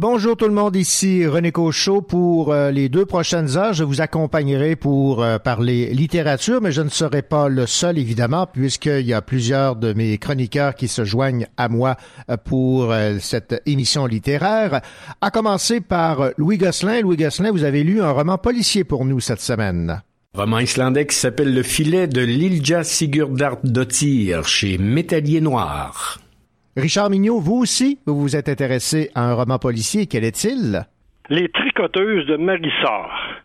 Bonjour tout le monde, ici René Cochot. Pour euh, les deux prochaines heures, je vous accompagnerai pour euh, parler littérature, mais je ne serai pas le seul, évidemment, puisqu'il y a plusieurs de mes chroniqueurs qui se joignent à moi euh, pour cette émission littéraire. À commencer par Louis Gosselin. Louis Gosselin, vous avez lu un roman policier pour nous cette semaine. Roman islandais qui s'appelle Le filet de Lilja Sigurdardottir chez Métallier Noir. Richard Mignot, vous aussi, vous vous êtes intéressé à un roman policier. Quel est-il? Les tricoteuses de Marissard.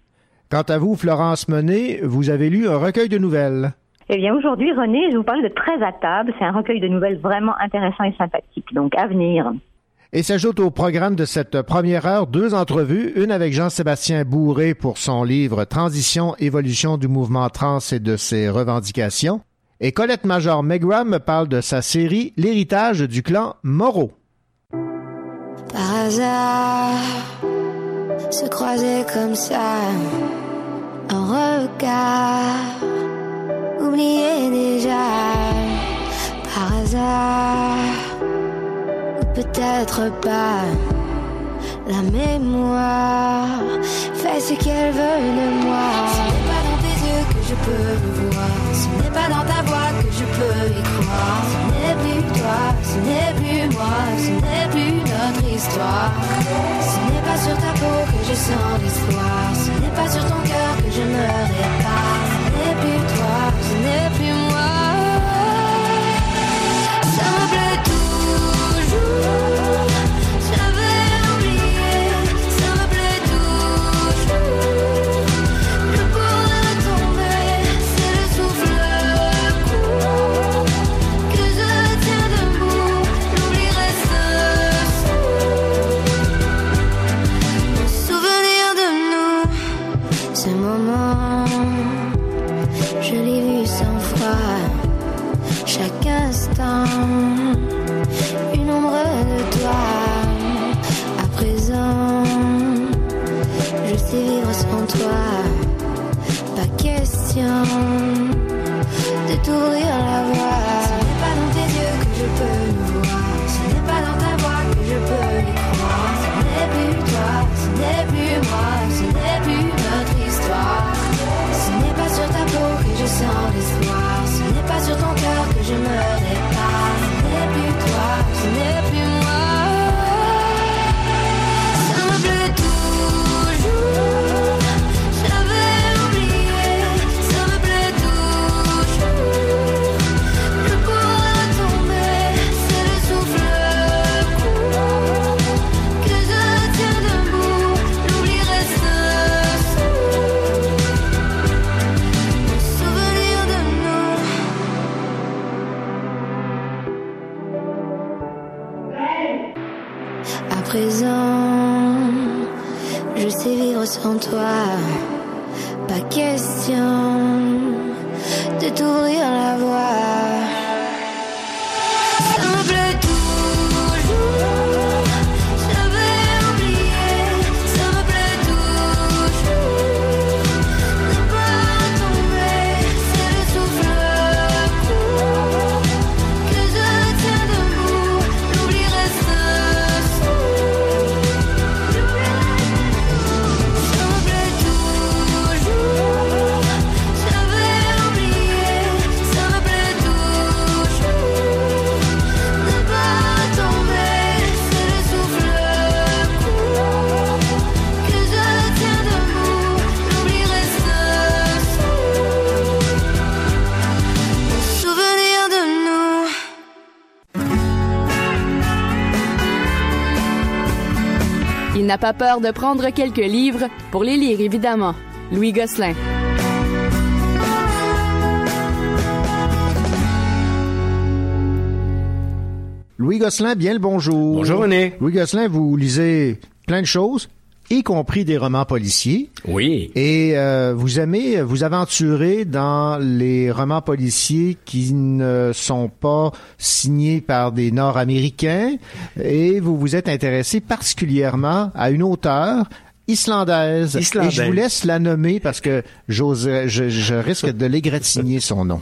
Quant à vous, Florence Monet, vous avez lu un recueil de nouvelles. Eh bien, aujourd'hui, René, je vous parle de Très à table. C'est un recueil de nouvelles vraiment intéressant et sympathique. Donc, à venir. Et s'ajoute au programme de cette première heure deux entrevues, une avec Jean-Sébastien Bourré pour son livre Transition, évolution du mouvement trans et de ses revendications, et Colette Major Megram me parle de sa série L'héritage du clan Moreau. Par hasard, se croiser comme ça, un regard, oublier déjà, par hasard, ou peut-être pas, la mémoire fait ce qu'elle veut de moi. Ce n'est pas dans tes yeux que je peux le voir, pas dans ta voix que je peux y croire. Ce n'est plus toi, ce n'est plus moi, ce n'est plus notre histoire. Ce n'est pas sur ta peau que je sens l'espoir, ce n'est pas sur ton cœur que je me répare. Ce n'est plus toi, ce n'est de t'ouvrir la voie. Ce n'est pas dans tes yeux que je peux le voir. Ce n'est pas dans ta voix que je peux y croire. Ce n'est plus toi, ce n'est plus moi, ce n'est plus notre histoire. Ce n'est pas sur ta peau que je sens pas peur de prendre quelques livres pour les lire, évidemment. Louis Gosselin. Louis Gosselin, bien le bonjour. Bonjour René. Louis Gosselin, vous lisez plein de choses y compris des romans policiers. Oui. Et euh, vous aimez vous aventurer dans les romans policiers qui ne sont pas signés par des Nord-Américains et vous vous êtes intéressé particulièrement à une auteure islandaise. Islandaise. Et je vous laisse la nommer parce que j'ose, je, je risque de l'égratigner son nom.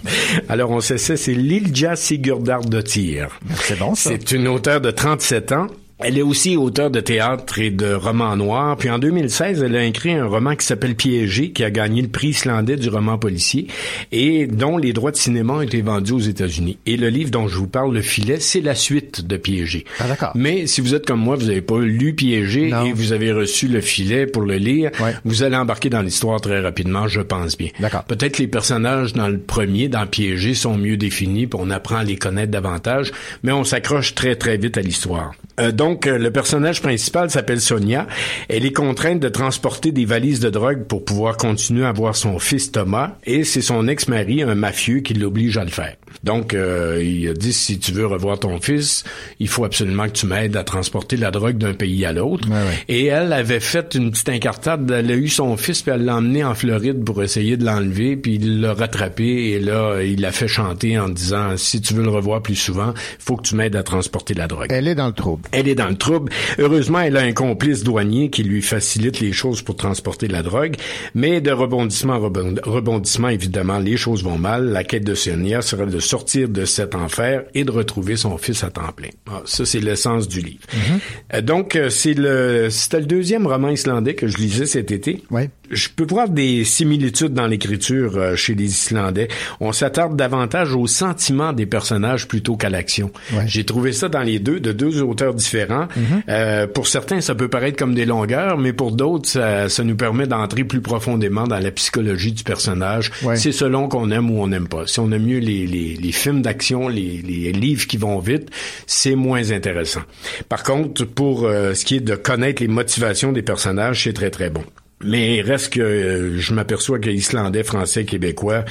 Alors, on sait ça, c'est Lilja Sigurdardottir. C'est bon, ça. C'est une auteure de 37 ans. Elle est aussi auteure de théâtre et de romans noirs. Puis en 2016, elle a écrit un roman qui s'appelle Piégé, qui a gagné le prix islandais du roman policier et dont les droits de cinéma ont été vendus aux États-Unis. Et le livre dont je vous parle, Le Filet, c'est la suite de Piégé. Ah, d'accord. Mais si vous êtes comme moi, vous n'avez pas lu Piégé Non. et vous avez reçu Le Filet pour le lire, Ouais. vous allez embarquer dans l'histoire très rapidement, je pense bien. D'accord. Peut-être les personnages dans le premier, dans Piégé, sont mieux définis, puis on apprend à les connaître davantage, mais on s'accroche très très vite à l'histoire. Euh, donc, euh, le personnage principal s'appelle Sonia. Elle est contrainte de transporter des valises de drogue pour pouvoir continuer à voir son fils Thomas, et c'est son ex-mari, un mafieux, qui l'oblige à le faire. Donc, euh, il a dit, si tu veux revoir ton fils, il faut absolument que tu m'aides à transporter la drogue d'un pays à l'autre. Ouais, ouais. Et elle avait fait une petite incartade. Elle a eu son fils, puis elle l'a emmené en Floride pour essayer de l'enlever, puis il l'a rattrapé, et là, il l'a fait chanter en disant, si tu veux le revoir plus souvent, faut que tu m'aides à transporter la drogue. Elle est dans le trouble. Elle est dans le trouble. Heureusement, elle a un complice douanier qui lui facilite les choses pour transporter la drogue. Mais de rebondissement en rebond- rebondissement, évidemment, les choses vont mal. La quête de Sonia sera de sortir de cet enfer et de retrouver son fils à temps plein. Ah, ça, c'est l'essence du livre. Euh, donc, euh, c'est le, c'était le deuxième roman islandais que je lisais cet été. Ouais. Je peux voir des similitudes dans l'écriture euh, chez les Islandais. On s'attarde davantage au sentiment des personnages plutôt qu'à l'action. Ouais. J'ai trouvé ça dans les deux, de deux auteurs différents. Euh, pour certains, ça peut paraître comme des longueurs, mais pour d'autres, ça, ça nous permet d'entrer plus profondément dans la psychologie du personnage. Ouais. C'est selon qu'on aime ou on n'aime pas. Si on aime mieux les, les, les films d'action, les, les livres qui vont vite, c'est moins intéressant. Par contre, pour euh, ce qui est de connaître les motivations des personnages, c'est très très bon. Mais il reste que euh, je m'aperçois que Islandais, Français, Québécois,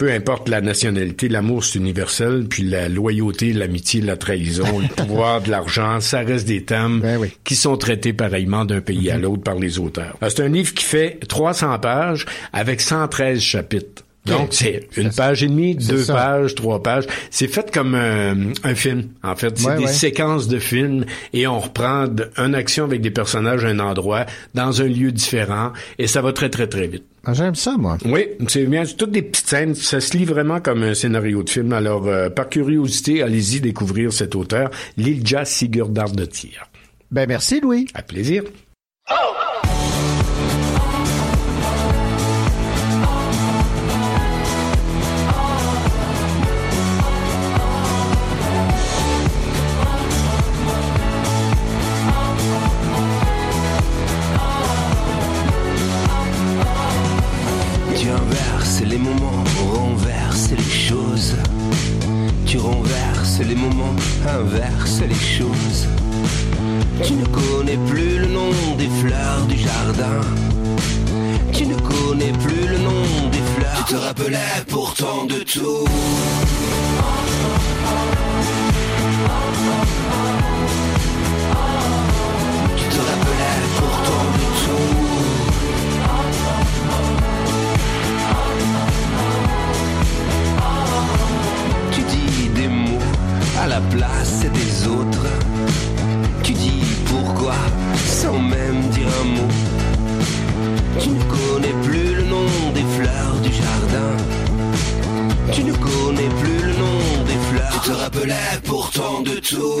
peu importe la nationalité, l'amour c'est universel, puis la loyauté, l'amitié, la trahison, le pouvoir de l'argent, ça reste des thèmes Ben oui. qui sont traités pareillement d'un pays à l'autre par les auteurs. C'est un livre qui fait 300 pages avec 113 chapitres. Donc, c'est une page et demie, deux ça. pages, trois pages. C'est fait comme un, un film, en fait. C'est Ouais, des ouais. séquences de films et on reprend une action avec des personnages à un endroit, dans un lieu différent, et ça va très, très, très vite. Ah, J'aime ça, moi. Oui, c'est bien, c'est toutes des petites scènes. Ça se lit vraiment comme un scénario de film. Alors, euh, par curiosité, allez-y découvrir cet auteur, Lilja Sigurdardottir. Ben, merci, Louis. À plaisir. Tu les choses. Tu ne connais plus le nom des fleurs du jardin. Tu ne connais plus le nom des fleurs. Tu te rappelais pourtant de tout. La place des autres. Tu dis pourquoi sans même dire un mot. Tu ne connais plus le nom des fleurs du jardin. Tu ne connais plus le nom des fleurs. Tu te rappelais pourtant de tout.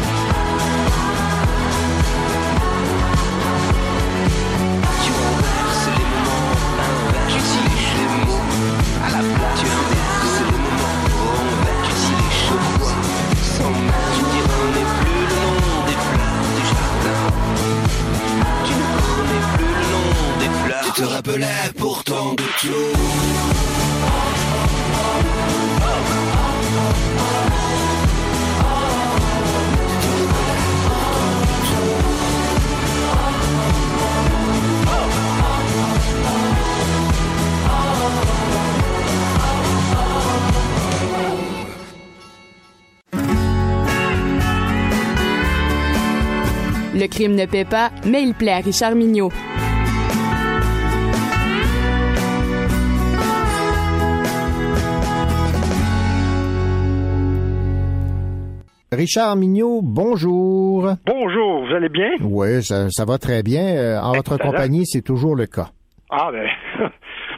Tu es un des plus grands moments, mais tu s'y échoues. Tu ne connais plus le nom des plantes du jardin. Tu ne connais plus le nom des plantes. Tu te rappelais pourtant de tout. Le crime ne paie pas, mais il plaît à Richard Mignot. Richard Mignot, bonjour. Bonjour, vous allez bien? Oui, ça, ça va très bien. Euh, en votre compagnie, c'est toujours le cas. Ah, ben.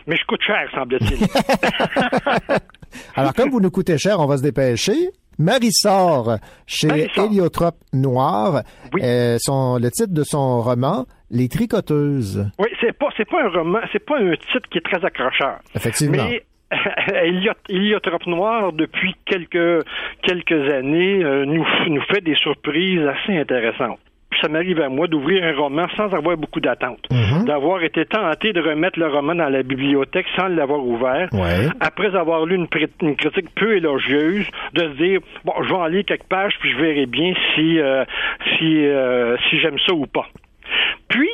Mais je coûte cher, semble-t-il. Alors, comme vous nous coûtez cher, on va se dépêcher. Marie-Sort, chez. Héliotrope Noir, Oui. euh, son, le titre de son roman, Les Tricoteuses. oui, c'est pas, c'est pas un roman, c'est pas un titre qui est très accrocheur. Effectivement. Mais Héliotrope Noir, depuis quelques, quelques années, euh, nous, nous fait des surprises assez intéressantes. Ça m'arrive à moi d'ouvrir un roman sans avoir beaucoup d'attente. Mhm. D'avoir été tenté de remettre le roman dans la bibliothèque sans l'avoir ouvert. Ouais. Après avoir lu une, critique peu élogieuse, de se dire bon, je vais en lire quelques pages puis je verrai bien si euh, si euh, si j'aime ça ou pas. Puis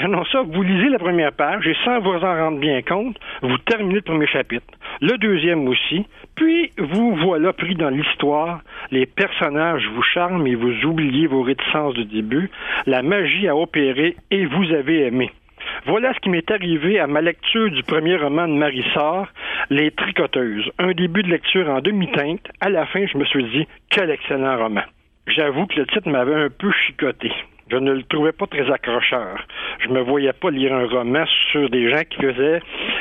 quand ça, vous lisez la première page et sans vous en rendre bien compte, vous terminez le premier chapitre, le deuxième aussi, puis vous voilà pris dans l'histoire, les personnages vous charment et vous oubliez vos réticences du début, la magie a opéré et vous avez aimé. Voilà ce qui m'est arrivé à ma lecture du premier roman de Marie Sarr, Les Tricoteuses. Un début de lecture en demi-teinte. À la fin, je me suis dit, quel excellent roman. J'avoue que le titre m'avait un peu chicoté. Je ne le trouvais pas très accrocheur. Je me voyais pas lire un roman sur des gens qui faisaient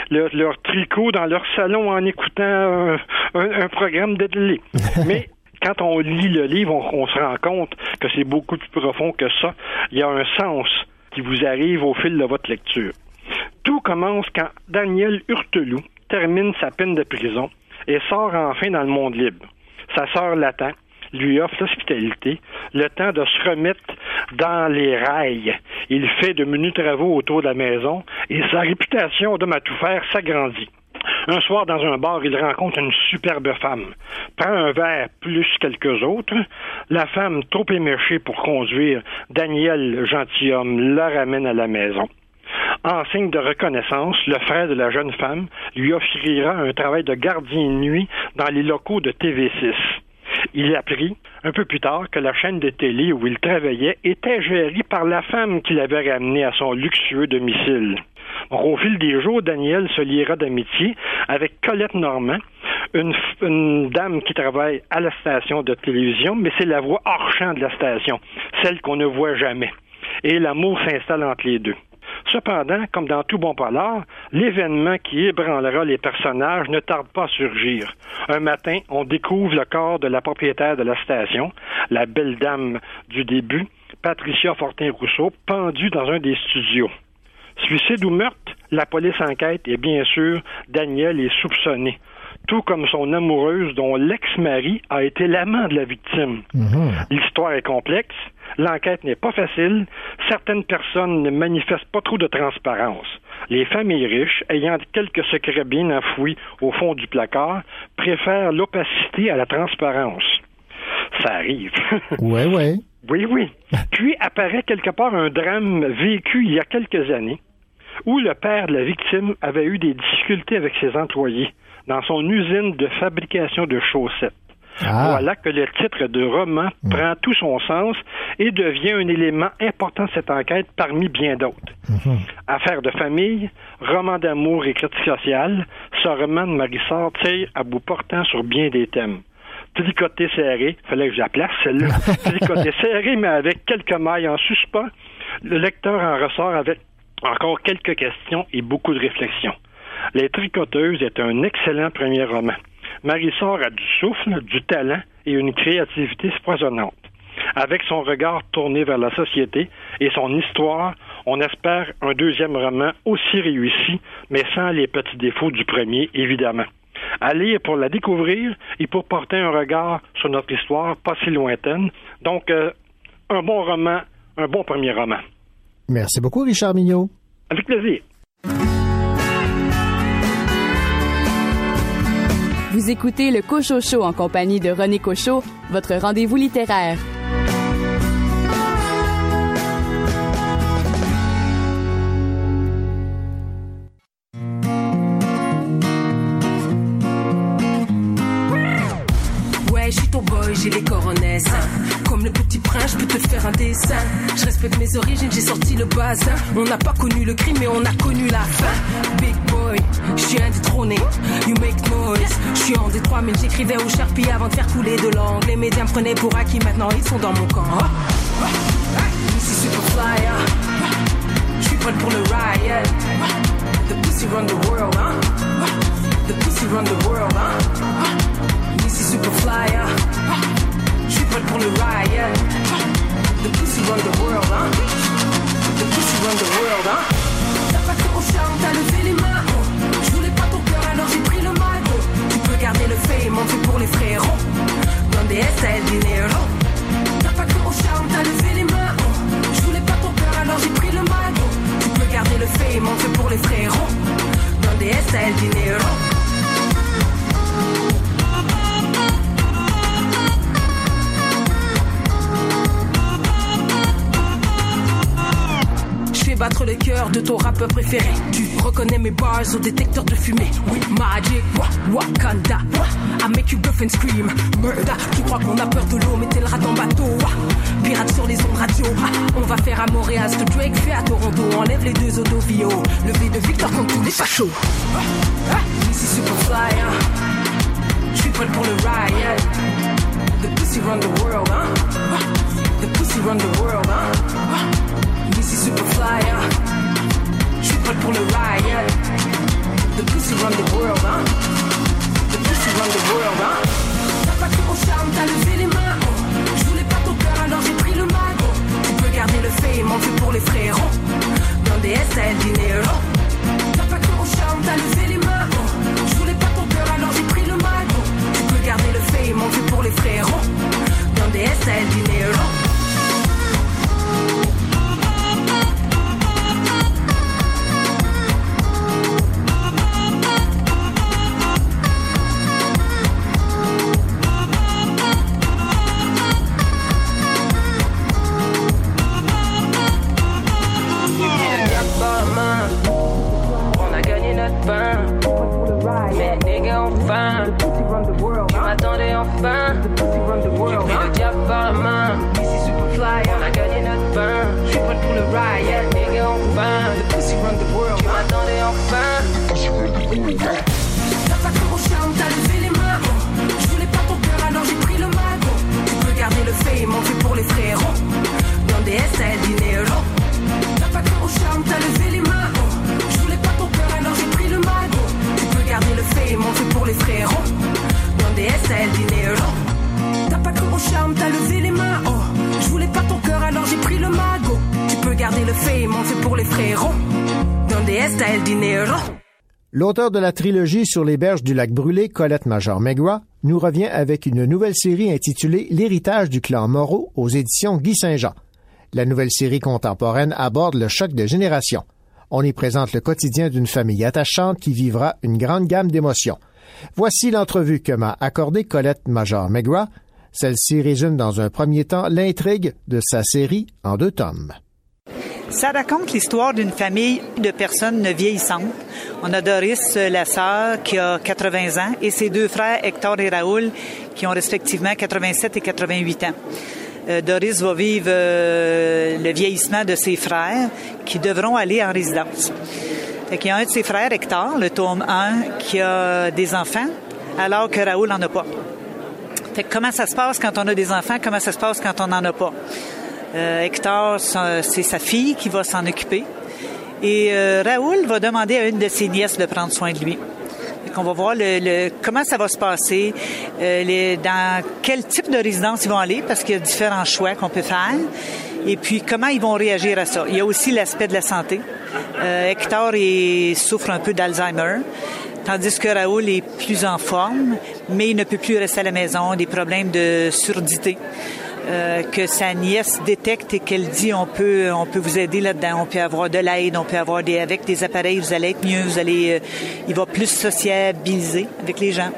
le- leur tricot dans leur salon en écoutant un, un- un programme de télé. Mais quand on lit le livre, on, on se rend compte que c'est beaucoup plus profond que ça. Il y a un sens qui vous arrive au fil de votre lecture. Tout commence quand Daniel Hurteloup termine sa peine de prison et sort enfin dans le monde libre. Sa sœur l'attend, lui offre l'hospitalité, le temps de se remettre dans les rails. Il fait de menus travaux autour de la maison et sa réputation d'homme à tout faire s'agrandit. Un soir, dans un bar, il rencontre une superbe femme. Prend un verre plus quelques autres. La femme, trop éméchée pour conduire, Daniel, gentilhomme, la ramène à la maison. En signe de reconnaissance, le frère de la jeune femme lui offrira un travail de gardien de nuit dans les locaux de TV6. Il apprit, un peu plus tard, que la chaîne de télé où il travaillait était gérée par la femme qui l'avait ramené à son luxueux domicile. Au fil des jours, Daniel se liera d'amitié avec Colette Normand, une, une dame qui travaille à la station de télévision, mais c'est la voix hors champ de la station, celle qu'on ne voit jamais. Et l'amour s'installe entre les deux. Cependant, comme dans tout bon polar, l'événement qui ébranlera les personnages ne tarde pas à surgir. Un matin, on découvre le corps de la propriétaire de la station, la belle dame du début, Patricia Fortin-Rousseau, pendue dans un des studios. Suicide ou meurtre, la police enquête et bien sûr, Daniel est soupçonné, tout comme son amoureuse dont l'ex-mari a été l'amant de la victime. L'histoire est complexe, l'enquête n'est pas facile, certaines personnes ne manifestent pas trop de transparence. Les familles riches, ayant quelques secrets bien enfouis au fond du placard, préfèrent l'opacité à la transparence. Ça arrive. Ouais, ouais. Oui, oui. Puis apparaît quelque part un drame vécu il y a quelques années où le père de la victime avait eu des difficultés avec ses employés dans son usine de fabrication de chaussettes. Ah. Voilà que le titre de roman prend tout son sens et devient un élément important de cette enquête parmi bien d'autres. Affaire de famille, roman d'amour et critique sociale, ce roman de Marissard tire à bout portant sur bien des thèmes. Tricoté serré, fallait que je la place celle-là. Tricoté serré, mais avec quelques mailles en suspens. Le lecteur en ressort avec encore quelques questions et beaucoup de réflexions. Les Tricoteuses est un excellent premier roman. Marissard a du souffle, du talent et une créativité foisonnante. Avec son regard tourné vers la société et son histoire, on espère un deuxième roman aussi réussi, mais sans les petits défauts du premier, évidemment. À lire pour la découvrir et pour porter un regard sur notre histoire pas si lointaine. Donc, euh, un bon roman, un bon premier roman. Merci beaucoup, Richard Mignot. Avec plaisir. Vous écoutez le Cochocho en compagnie de René Cochot, votre rendez-vous littéraire. Je suis ton boy, j'ai les coronesses. Comme le petit prince, je peux te faire un dessin. Je respecte mes origines, j'ai sorti le bazin. On n'a pas connu le crime, mais on a connu la fin. Big boy, je suis indétrôné. You make noise. Je suis en détroit, mais j'écrivais au Sharpie avant de faire couler de l'angle. Les médias me prenaient pour acquis, maintenant ils sont dans mon camp. Ici super flyer. Je suis prêt pour le riot. The pussy run the world, hein. The pussy run the world, hein. Ici super flyer. Je suis prêt pour le riot. The pussy run the world, hein. The pussy run the world, hein. T'as pas cru au charme, t'as levé les mains. oh. Je pas ton cœur, alors j'ai pris le magot. Tu peux garder le fame, on fait pour les frérots. Donde está el dinero? T'as pas cru au charme, t'as levé les mains. oh. Je pas ton cœur, alors j'ai pris le magot. Tu peux garder le fame, on fait pour les frérots. Donde está el dinero? Battre le cœur de ton rappeur préféré. Tu reconnais mes bars au détecteur de fumée. Oui, Magic, wa, Wakanda. wa. I make you buff and scream. Murder. Tu crois qu'on a peur de l'eau, mais t'es le rat en bateau. Pirate sur les ondes radio. Ah, on va faire à Montréal ce que Drake fait à Toronto. Enlève les deux Odovio. Le V de Victor contre tous les fachos. Ah, ah, Ici super flyer. Je suis prêt pour le riot. The pussy run the world, hein. Ah, The pussy run the world, hein. De la trilogie sur les berges du lac brûlé, Colette Major Megua, nous revient avec une nouvelle série intitulée L'héritage du clan Moreau aux éditions Guy Saint-Jean. La nouvelle série contemporaine aborde le choc de génération. On y présente le quotidien d'une famille attachante qui vivra une grande gamme d'émotions. Voici l'entrevue que m'a accordée Colette Major Megua. Celle-ci résume dans un premier temps l'intrigue de sa série en deux tomes. Ça raconte l'histoire d'une famille de personnes vieillissantes. On a Doris, euh, la sœur, qui a 80 ans, et ses deux frères, Hector et Raoul, qui ont respectivement 87 et 88 ans. Euh, Doris va vivre euh, le vieillissement de ses frères qui devront aller en résidence. Fait qu'il y a un de ses frères, Hector, le tome 1, qui a des enfants, alors que Raoul n'en a pas. Fait que comment ça se passe quand on a des enfants, comment ça se passe quand on n'en a pas? Euh, Hector, c'est sa fille qui va s'en occuper. Et euh, Raoul va demander à une de ses nièces de prendre soin de lui. On va voir comment ça va se passer, euh, dans quel type de résidence ils vont aller, parce qu'il y a différents choix qu'on peut faire. Et puis, comment ils vont réagir à ça. Il y a aussi l'aspect de la santé. Hector souffre un peu d'Alzheimer, tandis que Raoul est plus en forme, mais il ne peut plus rester à la maison, des problèmes de surdité. Euh, que sa nièce détecte et qu'elle dit on peut on peut vous aider là-dedans, on peut avoir de l'aide, on peut avoir des avec des appareils, vous allez être mieux, vous allez euh, il va plus sociabiliser avec les gens.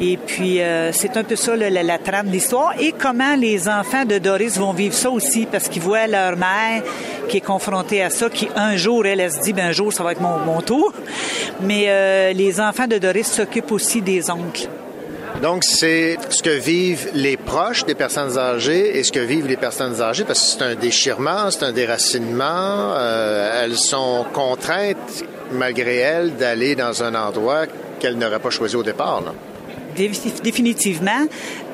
Et puis, euh, c'est un peu ça la, la, trame de l'histoire. Et comment les enfants de Doris vont vivre ça aussi, parce qu'ils voient leur mère qui est confrontée à ça, qui un jour, elle, elle se dit, ben un jour, ça va être mon, mon tour. Mais euh, les enfants de Doris s'occupent aussi des oncles. Donc, c'est ce que vivent les proches des personnes âgées et ce que vivent les personnes âgées, parce que c'est un déchirement, c'est un déracinement. Euh, elles sont contraintes, malgré elles, d'aller dans un endroit qu'elles n'auraient pas choisi au départ. Définitivement.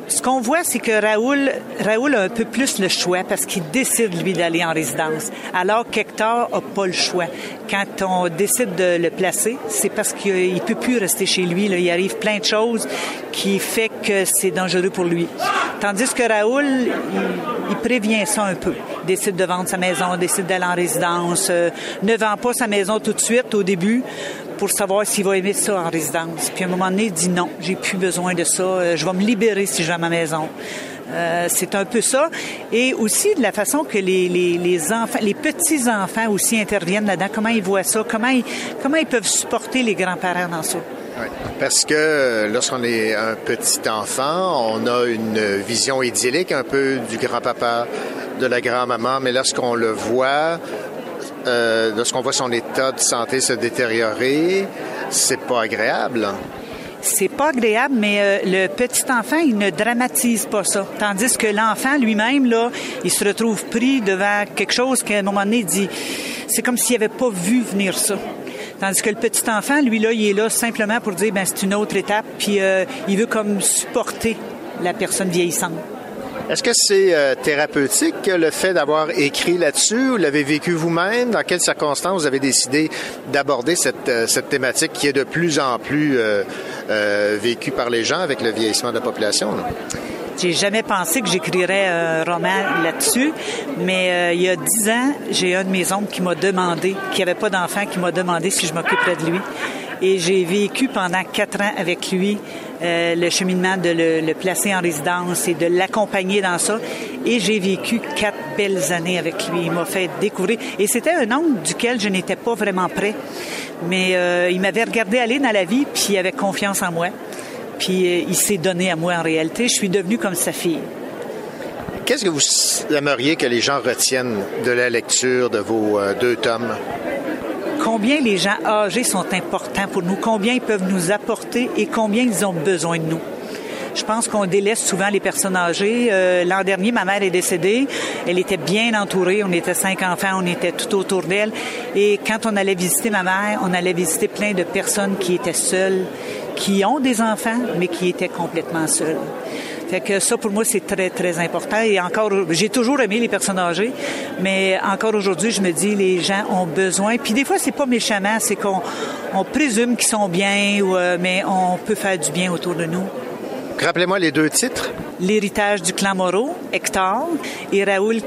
Ce qu'on voit, c'est que Raoul, Raoul a un peu plus le choix parce qu'il décide, lui, d'aller en résidence. Alors qu'Hector n'a pas le choix. Quand on décide de le placer, c'est parce qu'il peut plus rester chez lui. Là. Il arrive plein de choses qui fait que c'est dangereux pour lui. Tandis que Raoul, il, il, prévient ça un peu. Décide de vendre sa maison, décide d'aller en résidence, euh, ne vend pas sa maison tout de suite au début pour savoir s'il va aimer ça en résidence. Puis à un moment donné, il dit non, j'ai plus besoin de ça, euh, je vais me libérer si je vais à ma maison. Euh, c'est un peu ça. Et aussi de la façon que les, les, enfants, les petits-enfants aussi interviennent là-dedans, comment ils voient ça, comment ils, comment ils peuvent supporter les grands-parents dans ça. Oui, parce que lorsqu'on est un petit enfant, on a une vision idyllique un peu du grand-papa, de la grand-maman, mais lorsqu'on le voit, euh, lorsqu'on voit son état de santé se détériorer, c'est pas agréable. C'est pas agréable, mais euh, le petit enfant, il ne dramatise pas ça. Tandis que l'enfant lui-même, là, il se retrouve pris devant quelque chose qu'à un moment donné, il dit, c'est comme s'il n'avait pas vu venir ça. Tandis que le petit enfant, lui, là, il est là simplement pour dire, ben c'est une autre étape, puis euh, il veut comme supporter la personne vieillissante. Est-ce que c'est euh, thérapeutique le fait d'avoir écrit là-dessus? Vous l'avez vécu vous-même? Dans quelles circonstances vous avez décidé d'aborder cette, euh, thématique qui est de plus en plus euh, vécue par les gens avec le vieillissement de la population? J'ai jamais pensé que j'écrirais un roman là-dessus, mais il y a dix ans, j'ai un de mes oncles qui m'a demandé, qui avait pas d'enfant, qui m'a demandé si je m'occuperais de lui. Et j'ai vécu pendant quatre ans avec lui euh, le cheminement de le, placer en résidence et de l'accompagner dans ça. Et j'ai vécu quatre belles années avec lui. Il m'a fait découvrir. Et c'était un oncle duquel je n'étais pas vraiment prêt. Mais euh, il m'avait regardé aller dans la vie, puis il avait confiance en moi. Puis euh, il s'est donné à moi en réalité. Je suis devenue comme sa fille. Qu'est-ce que vous aimeriez que les gens retiennent de la lecture de vos deux tomes? Combien les gens âgés sont importants pour nous, combien ils peuvent nous apporter et combien ils ont besoin de nous. Je pense qu'on délaisse souvent les personnes âgées. Euh, L'an dernier, ma mère est décédée. Elle était bien entourée. On était cinq enfants. On était tout autour d'elle. Et quand on allait visiter ma mère, on allait visiter plein de personnes qui étaient seules, qui ont des enfants, mais qui étaient complètement seules. Fait que ça, pour moi, c'est très, très important. Et encore, j'ai toujours aimé les personnes âgées, mais encore aujourd'hui, je me dis, les gens ont besoin. Puis des fois, c'est pas méchamment, c'est qu'on on présume qu'ils sont bien, ou, euh, mais on peut faire du bien autour de nous. Rappelez-moi les deux titres. L'héritage du clan Moreau, Hector, et Raoul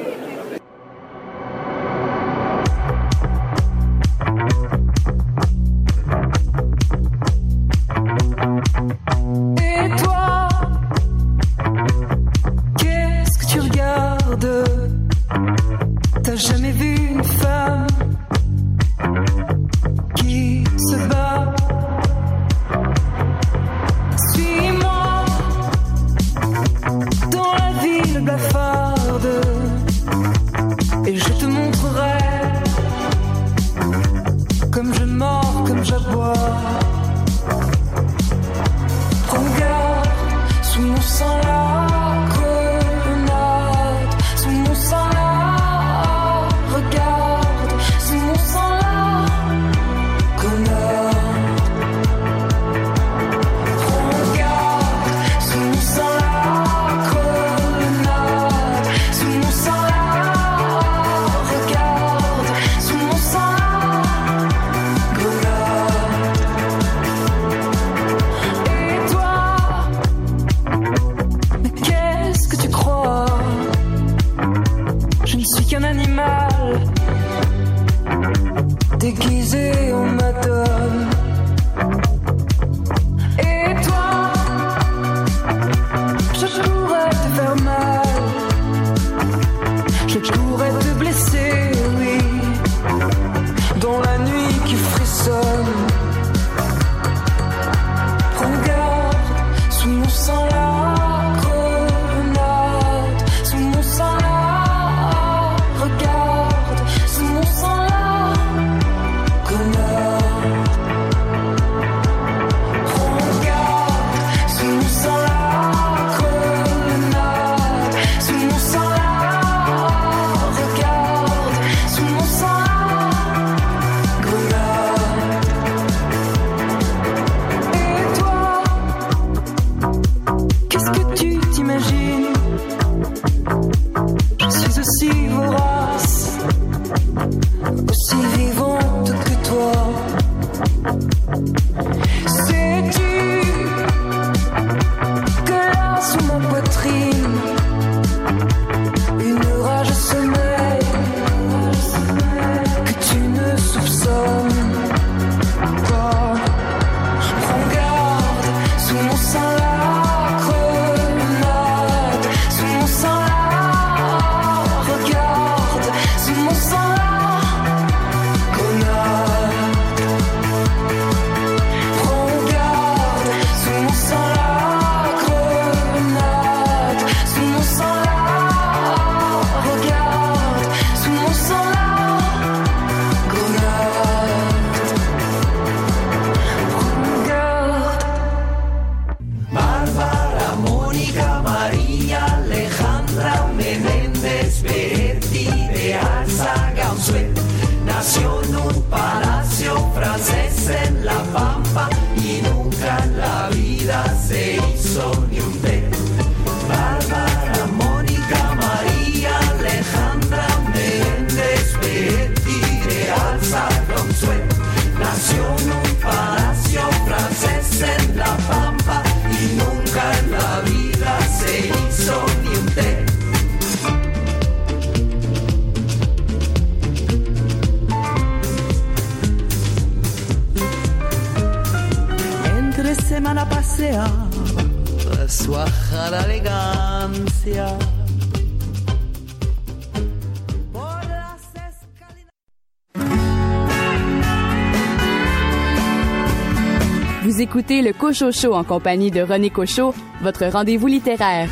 Vous écoutez le Cochot Show en compagnie de René Cochot, votre rendez-vous littéraire.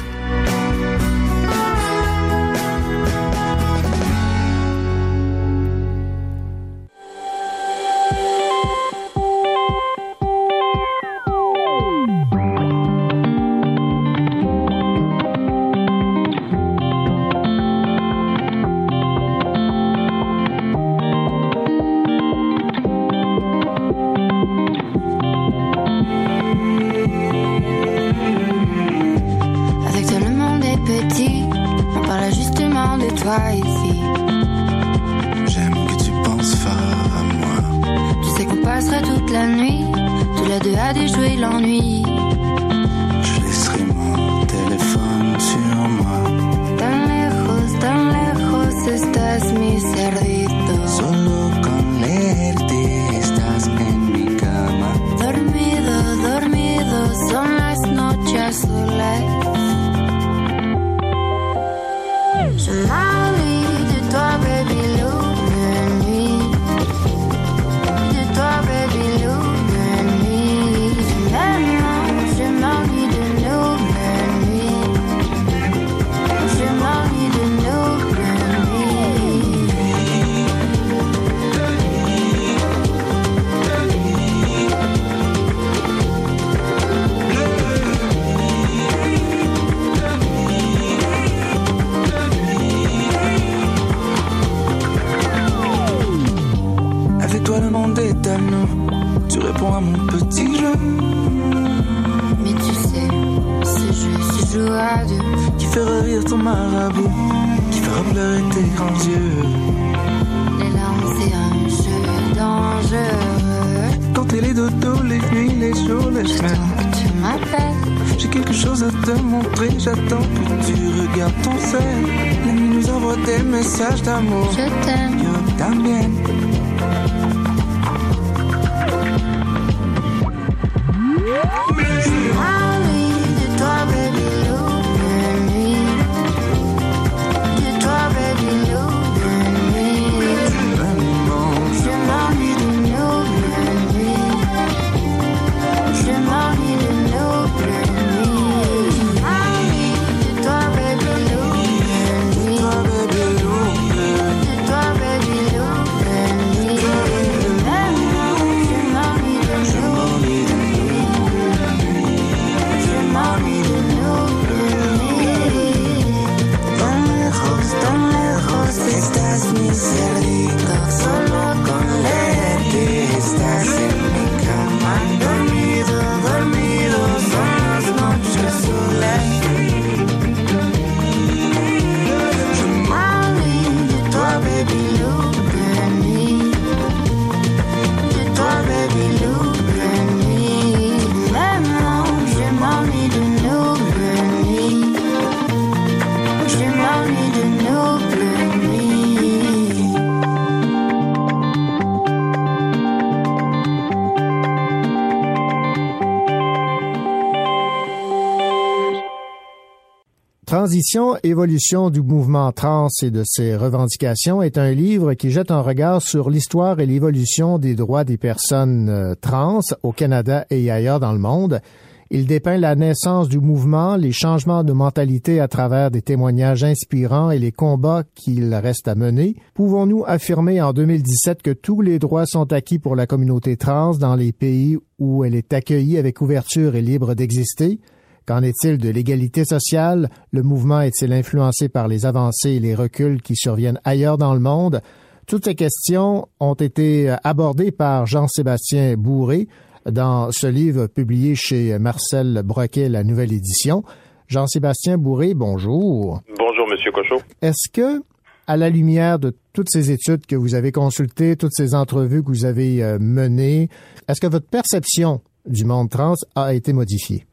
Transition, évolution du mouvement trans et de ses revendications est un livre qui jette un regard sur l'histoire et l'évolution des droits des personnes euh, trans au Canada et ailleurs dans le monde. Il dépeint la naissance du mouvement, les changements de mentalité à travers des témoignages inspirants et les combats qu'il reste à mener. Pouvons-nous affirmer en 2017 que tous les droits sont acquis pour la communauté trans dans les pays où elle est accueillie avec ouverture et libre d'exister? Qu'en est-il de l'égalité sociale? Le mouvement est-il influencé par les avancées et les reculs qui surviennent ailleurs dans le monde? Toutes ces questions ont été abordées par Jean-Sébastien Bourré, dans ce livre publié chez Marcel Broquet, la nouvelle édition. Jean-Sébastien Bourré, bonjour. Bonjour, Monsieur Cochot. Est-ce que, à la lumière de toutes ces études que vous avez consultées, toutes ces entrevues que vous avez euh, menées, est-ce que votre perception du monde trans a été modifiée?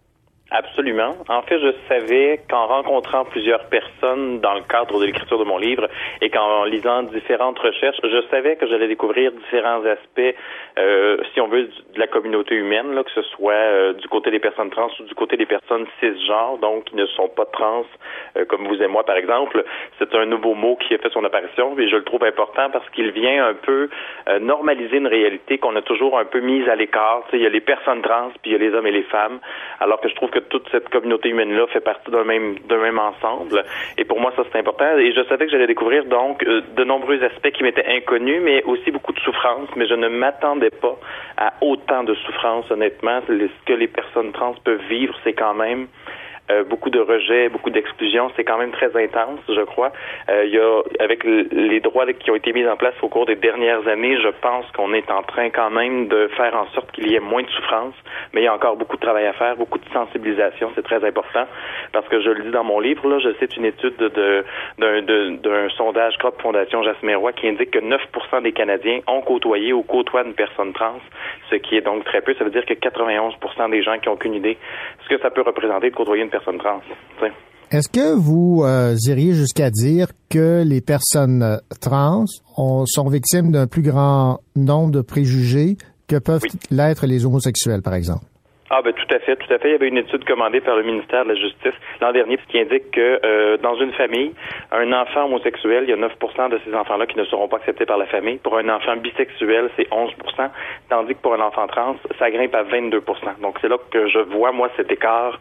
Absolument. En fait, je savais qu'en rencontrant plusieurs personnes dans le cadre de l'écriture de mon livre et qu'en lisant différentes recherches, je savais que j'allais découvrir différents aspects, euh, si on veut, de la communauté humaine, que ce soit euh, du côté des personnes trans ou du côté des personnes cisgenres, donc qui ne sont pas trans, euh, comme vous et moi, par exemple. C'est un nouveau mot qui a fait son apparition et je le trouve important parce qu'il vient un peu normaliser une réalité qu'on a toujours un peu mise à l'écart. Il y a les personnes trans, puis il y a les hommes et les femmes, alors que je trouve que toute cette communauté humaine-là fait partie d'un même d'un même ensemble. Et pour moi, ça c'est important. Et je savais que j'allais découvrir donc euh, de nombreux aspects qui m'étaient inconnus, mais aussi beaucoup de souffrance. Mais je ne m'attendais pas à autant de souffrance, honnêtement. Ce que les personnes trans peuvent vivre, c'est quand même euh, beaucoup de rejets, beaucoup d'exclusion. C'est quand même très intense, je crois. Euh, il y a, avec les droits qui ont été mis en place au cours des dernières années, je pense qu'on est en train quand même de faire en sorte qu'il y ait moins de souffrance, mais il y a encore beaucoup de travail à faire, beaucoup de sensibilisation. C'est très important parce que je le dis dans mon livre, là, je cite une étude de, d'un, sondage Crop Fondation Jasmin Roy qui indique que 9 des Canadiens ont côtoyé ou côtoient une personne trans, ce qui est donc très peu. Ça veut dire que 91 des gens qui ont aucune idée ce que ça peut représenter de côtoyer une personne trans. Est-ce que vous euh, iriez jusqu'à dire que les personnes euh, trans sont victimes d'un plus grand nombre de préjugés que peuvent l'être les homosexuels, par exemple? Ah ben tout à fait, tout à fait. Il y avait une étude commandée par le ministère de la Justice l'an dernier qui indique que euh, dans une famille, un enfant homosexuel, il y a 9% de ces enfants-là qui ne seront pas acceptés par la famille. Pour un enfant bisexuel, c'est 11% tandis que pour un enfant trans, ça grimpe à 22% Donc c'est là que je vois moi cet écart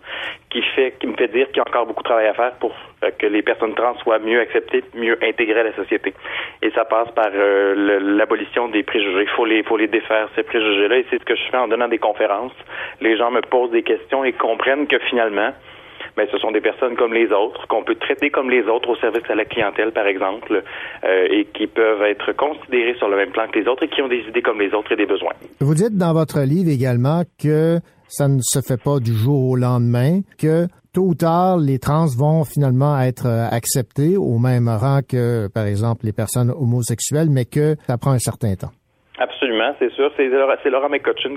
qui fait qui me fait dire qu'il y a encore beaucoup de travail à faire pour que les personnes trans soient mieux acceptées, mieux intégrées à la société. Et ça passe par euh, l'abolition des préjugés. Il faut les faut les défaire ces préjugés-là et c'est ce que je fais en donnant des conférences. Les gens me posent des questions et comprennent que finalement, mais ce sont des personnes comme les autres, qu'on peut traiter comme les autres au service à la clientèle, par exemple, euh, et qui peuvent être considérés sur le même plan que les autres et qui ont des idées comme les autres et des besoins. Vous dites dans votre livre également que ça ne se fait pas du jour au lendemain, que tôt ou tard, les trans vont finalement être euh, acceptés au même rang que, par exemple, les personnes homosexuelles, mais que ça prend un certain temps. Absolument, c'est sûr. C'est Laura, Laura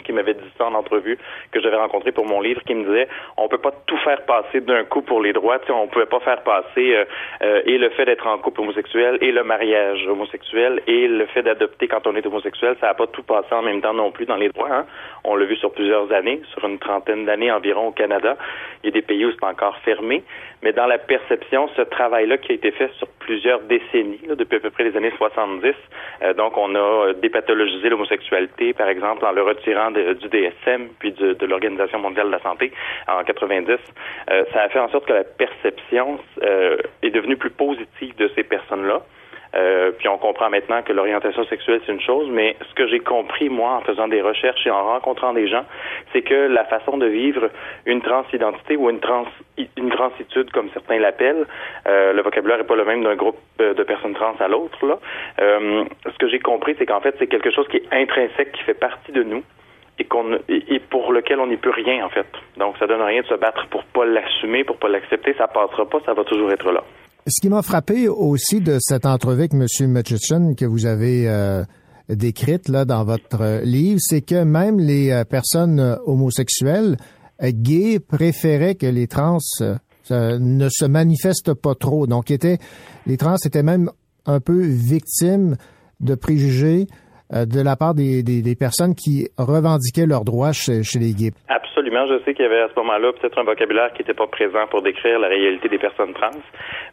qui m'avait dit ça en entrevue que j'avais rencontré pour mon livre, qui me disait on peut pas tout faire passer d'un coup pour les droits. Tu sais, on pouvait pas faire passer euh, euh, et le fait d'être en couple homosexuel et le mariage homosexuel et le fait d'adopter quand on est homosexuel, ça n'a pas tout passé en même temps non plus dans les droits. Hein. On l'a vu sur plusieurs années, sur une trentaine d'années environ au Canada. Il y a des pays où c'est encore fermé, mais dans la perception, ce travail-là qui a été fait sur plusieurs décennies, depuis à peu près les années 70, euh, donc on a des pathologies l'homosexualité, par exemple, en le retirant du DSM puis de l'Organisation mondiale de la santé en 90, euh, ça a fait en sorte que la perception euh, est devenue plus positive de ces personnes-là. Euh, puis on comprend maintenant que l'orientation sexuelle c'est une chose, mais ce que j'ai compris moi en faisant des recherches et en rencontrant des gens, c'est que la façon de vivre une transidentité ou une trans une transitude comme certains l'appellent, euh, le vocabulaire est pas le même d'un groupe euh, de personnes trans à l'autre là. ce que j'ai compris, c'est qu'en fait c'est quelque chose qui est intrinsèque, qui fait partie de nous et qu'on et pour lequel on n'y peut rien en fait. Donc ça donne rien de se battre pour pas l'assumer, pour pas l'accepter, ça passera pas, ça va toujours être là. Ce qui m'a frappé aussi de cette entrevue avec M. Murchison que vous avez euh, décrite là dans votre livre, c'est que même les euh, personnes homosexuelles euh, gays préféraient que les trans ne se manifestent pas trop. Donc, étaient, les trans étaient même un peu victimes de préjugés euh, de la part des, des, des, personnes qui revendiquaient leurs droits chez, chez les gays. Absolument. Je sais qu'il y avait à ce moment-là peut-être un vocabulaire qui n'était pas présent pour décrire la réalité des personnes trans,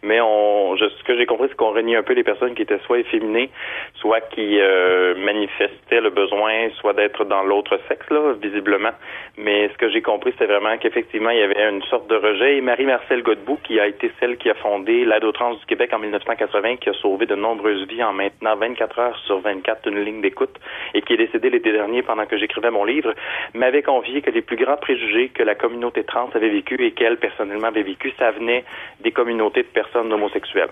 mais on, je, ce que j'ai compris, c'est qu'on renie un peu les personnes qui étaient soit efféminées, soit qui euh, manifestaient le besoin, soit d'être dans l'autre sexe, là, visiblement. Mais ce que j'ai compris, c'est vraiment qu'effectivement, il y avait une sorte de rejet. Et Marie-Marcel Godbout, qui a été celle qui a fondé aux trans du Québec en 1980, qui a sauvé de nombreuses vies en maintenant 24 heures sur 24 une ligne d'écoute, et qui est décédée l'été dernier pendant que j'écrivais mon livre, m'avait convié que les plus grands préjugés que la communauté trans avait vécu et qu'elle personnellement avait vécu, ça venait des communautés de personnes homosexuelles.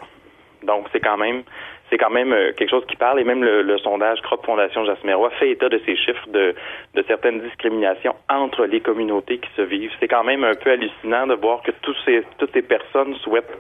Donc c'est quand même c'est quand même euh, quelque chose qui parle et même le, le sondage Crop Fondation Jasmerois fait état de ces chiffres de, de certaines discriminations entre les communautés qui se vivent. C'est quand même un peu hallucinant de voir que tous ces, toutes ces personnes souhaitent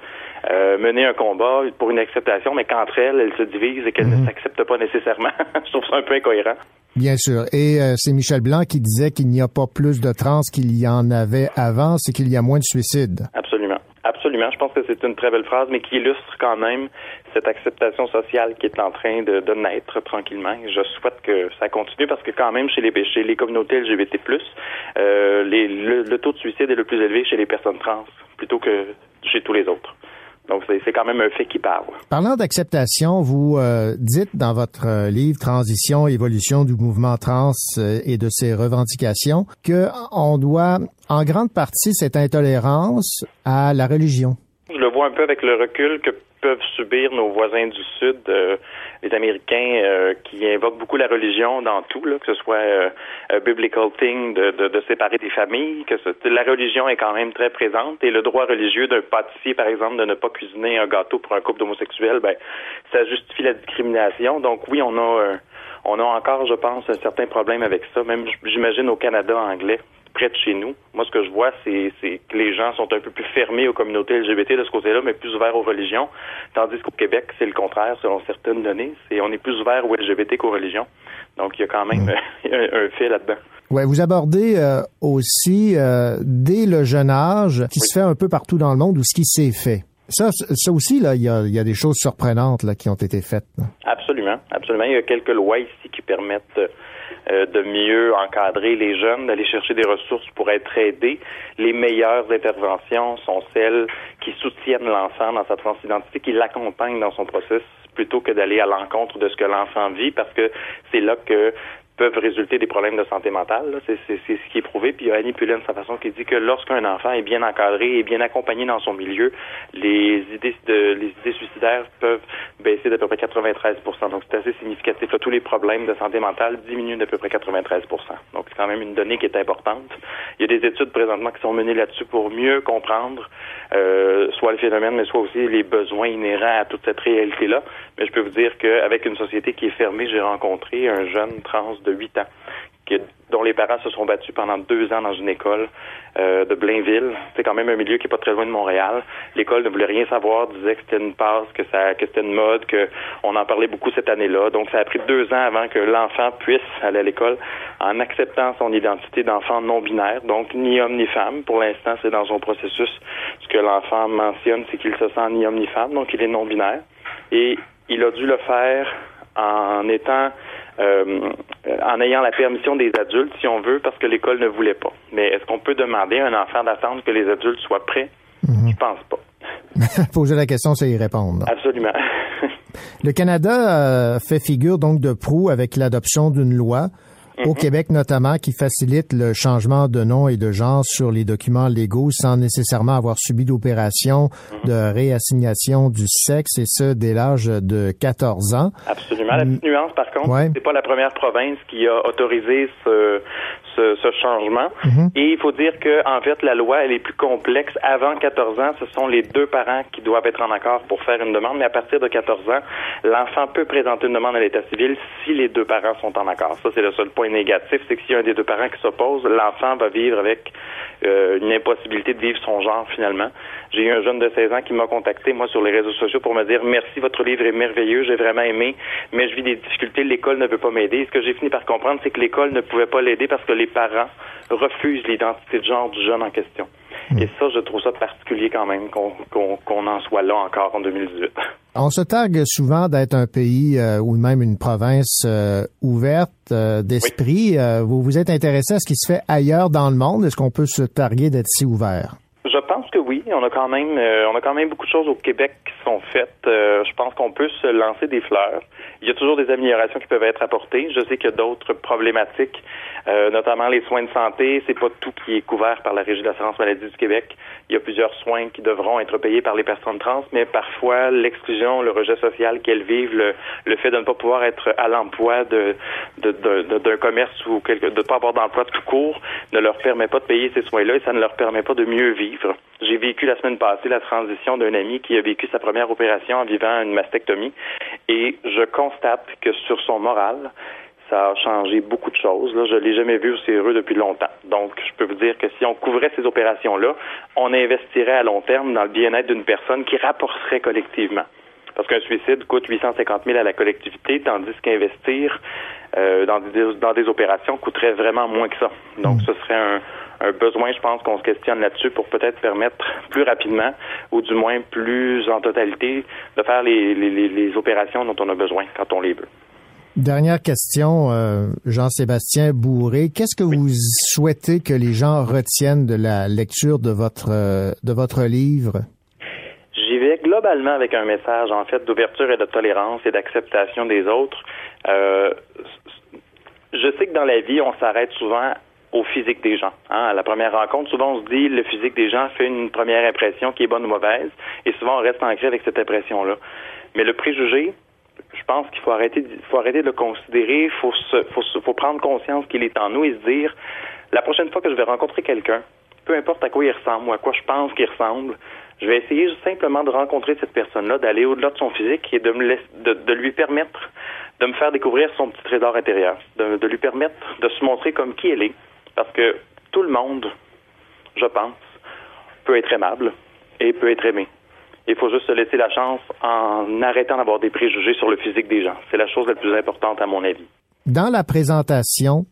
euh, mener un combat pour une acceptation, mais qu'entre elles, elles se divisent et qu'elles ne s'acceptent pas nécessairement. Je trouve ça un peu incohérent. Bien sûr. Et euh, c'est Michel Blanc qui disait qu'il n'y a pas plus de trans qu'il y en avait avant, c'est qu'il y a moins de suicides. Absolument. Absolument. Je pense que c'est une très belle phrase, mais qui illustre quand même cette acceptation sociale qui est en train de, naître tranquillement. Je souhaite que ça continue parce que quand même chez les les communautés LGBT+, euh, le taux de suicide est le plus élevé chez les personnes trans plutôt que chez tous les autres. Donc, c'est quand même un fait qui parle. Parlant d'acceptation, vous euh, dites dans votre euh, livre Transition, évolution du mouvement trans euh, et de ses revendications que on doit en grande partie cette intolérance à la religion. Je le vois un peu avec le recul que peuvent subir nos voisins du Sud, euh, les Américains euh, qui invoquent beaucoup la religion dans tout, là, que ce soit euh, biblical thing de, de, de, séparer des familles, que ce, la religion est quand même très présente et le droit religieux d'un pâtissier, par exemple, de ne pas cuisiner un gâteau pour un couple d'homosexuels, ben ça justifie la discrimination. Donc oui, on a on a encore, je pense, un certain problème avec ça, même j'imagine au Canada anglais près de chez nous. Moi, ce que je vois, c'est que les gens sont un peu plus fermés aux communautés LGBT de ce côté-là, mais plus ouverts aux religions. Tandis qu'au Québec, c'est le contraire, selon certaines données. C'est on est plus ouvert aux LGBT qu'aux religions. Donc, il y a quand même un, un, fait là-dedans. Ouais, vous abordez euh, aussi euh, dès le jeune âge, qui oui. se fait un peu partout dans le monde, ou ce qui s'est fait. Ça, ça aussi, là, il y a, y a, des choses surprenantes là, qui ont été faites. Là. Absolument, absolument. Il y a quelques lois ici qui permettent euh, de mieux encadrer les jeunes, d'aller chercher des ressources pour être aidés. Les meilleures interventions sont celles qui soutiennent l'enfant dans sa transidentité, qui l'accompagnent dans son processus plutôt que d'aller à l'encontre de ce que l'enfant vit, parce que c'est là que peuvent résulter des problèmes de santé mentale. C'est ce qui est prouvé. Puis il y a Annie Pullen, sa façon, qui dit que lorsqu'un enfant est bien encadré et bien accompagné dans son milieu, les idées de les idées suicidaires peuvent baisser d'à peu près 93 Donc c'est assez significatif. Là, tous les problèmes de santé mentale diminuent d'à peu près 93 Donc c'est quand même une donnée qui est importante. Il y a des études présentement qui sont menées là-dessus pour mieux comprendre euh, soit le phénomène, mais soit aussi les besoins inhérents à toute cette réalité-là. Mais je peux vous dire qu'avec une société qui est fermée, j'ai rencontré un jeune trans de 8 ans qui, dont les parents se sont battus pendant deux ans dans une école euh, de Blainville. C'est quand même un milieu qui est pas très loin de Montréal. L'école ne voulait rien savoir, disait que c'était une passe, que que c'était une mode, que on en parlait beaucoup cette année-là. Donc ça a pris deux ans avant que l'enfant puisse aller à l'école en acceptant son identité d'enfant non binaire, donc ni homme ni femme. Pour l'instant, c'est dans son processus. Ce que l'enfant mentionne, c'est qu'il se sent ni homme ni femme, donc il est non binaire. Et il a dû le faire en étant euh, en ayant la permission des adultes, si on veut, parce que l'école ne voulait pas. Mais est-ce qu'on peut demander à un enfant d'attendre que les adultes soient prêts? Mm -hmm. Je pense pas. Poser la question, c'est y répondre. Absolument. Le Canada euh, fait figure donc de proue avec l'adoption d'une loi au Québec notamment, qui facilite le changement de nom et de genre sur les documents légaux sans nécessairement avoir subi d'opération de réassignation du sexe, et ce, dès l'âge de 14 ans. Absolument. La petite nuance, par contre, ouais. c'est pas la première province qui a autorisé ce, ce, ce changement. Mm -hmm. Et il faut dire que, en fait, la loi, elle est plus complexe. Avant 14 ans, ce sont les deux parents qui doivent être en accord pour faire une demande, mais à partir de 14 ans, l'enfant peut présenter une demande à l'état civil si les deux parents sont en accord. Ça, c'est le seul point négatif, c'est que s'il y a un des deux parents qui s'oppose, l'enfant va vivre avec euh, une impossibilité de vivre son genre finalement. J'ai eu un jeune de 16 ans qui m'a contacté, moi, sur les réseaux sociaux pour me dire merci, votre livre est merveilleux, j'ai vraiment aimé, mais je vis des difficultés, l'école ne veut pas m'aider. Ce que j'ai fini par comprendre, c'est que l'école ne pouvait pas l'aider parce que les parents refusent l'identité de genre du jeune en question. Mmh. Et ça, je trouve ça particulier quand même qu'on qu qu en soit là encore en 2018. On se targue souvent d'être un pays euh, ou même une province euh, ouverte euh, d'esprit. Euh, vous vous êtes intéressé à ce qui se fait ailleurs dans le monde? Est-ce qu'on peut se targuer d'être si ouvert? Je pense que oui. On a quand même, euh, on a quand même beaucoup de choses au Québec qui sont faites. Euh, je pense qu'on peut se lancer des fleurs. Il y a toujours des améliorations qui peuvent être apportées. Je sais qu'il y a d'autres problématiques, euh, notamment les soins de santé. C'est pas tout qui est couvert par la Régie d'assurance maladie du Québec. Il y a plusieurs soins qui devront être payés par les personnes trans, mais parfois l'exclusion, le rejet social qu'elles vivent, le, le fait de ne pas pouvoir être à l'emploi de, de, de- de- d'un commerce ou quelque, de ne pas avoir d'emploi tout court, ne leur permet pas de payer ces soins-là et ça ne leur permet pas de mieux vivre. J'ai vécu la semaine passée la transition d'un ami qui a vécu sa première opération en vivant une mastectomie et je constate que sur son moral, ça a changé beaucoup de choses. Là, je l'ai jamais vu aussi heureux depuis longtemps. Donc, je peux vous dire que si on couvrait ces opérations-là, on investirait à long terme dans le bien-être d'une personne qui rapporterait collectivement. Parce qu'un suicide coûte 850 000 à la collectivité, tandis qu'investir euh, dans, des, dans des opérations coûterait vraiment moins que ça. Donc, ce serait un, un besoin, je pense, qu'on se questionne là-dessus pour peut-être permettre plus rapidement, ou du moins plus en totalité, de faire les, les, les- les opérations dont on a besoin quand on les veut. Dernière question, euh, Jean-Sébastien Bourré. Qu'est-ce que vous souhaitez que les gens retiennent de la lecture de votre, euh, de votre livre? J'y vais globalement avec un message, en fait, d'ouverture et de tolérance et d'acceptation des autres. Euh, je sais que dans la vie, on s'arrête souvent au physique des gens. hein. À la première rencontre, souvent on se dit le physique des gens fait une première impression qui est bonne ou mauvaise, et souvent on reste ancré avec cette impression-là. Mais le préjugé, je pense qu'il faut arrêter, faut arrêter de le considérer. Il faut, faut, prendre conscience qu'il est en nous et se dire la prochaine fois que je vais rencontrer quelqu'un, peu importe à quoi il ressemble ou à quoi je pense qu'il ressemble, je vais essayer simplement de rencontrer cette personne-là, d'aller au-delà de son physique et de, me laisser, de, lui permettre de me faire découvrir son petit trésor intérieur, de lui permettre de se montrer comme qui elle est. Parce que tout le monde, je pense, peut être aimable et peut être aimé. Il faut juste se laisser la chance en arrêtant d'avoir des préjugés sur le physique des gens. C'est la chose la plus importante à mon avis. Dans la présentation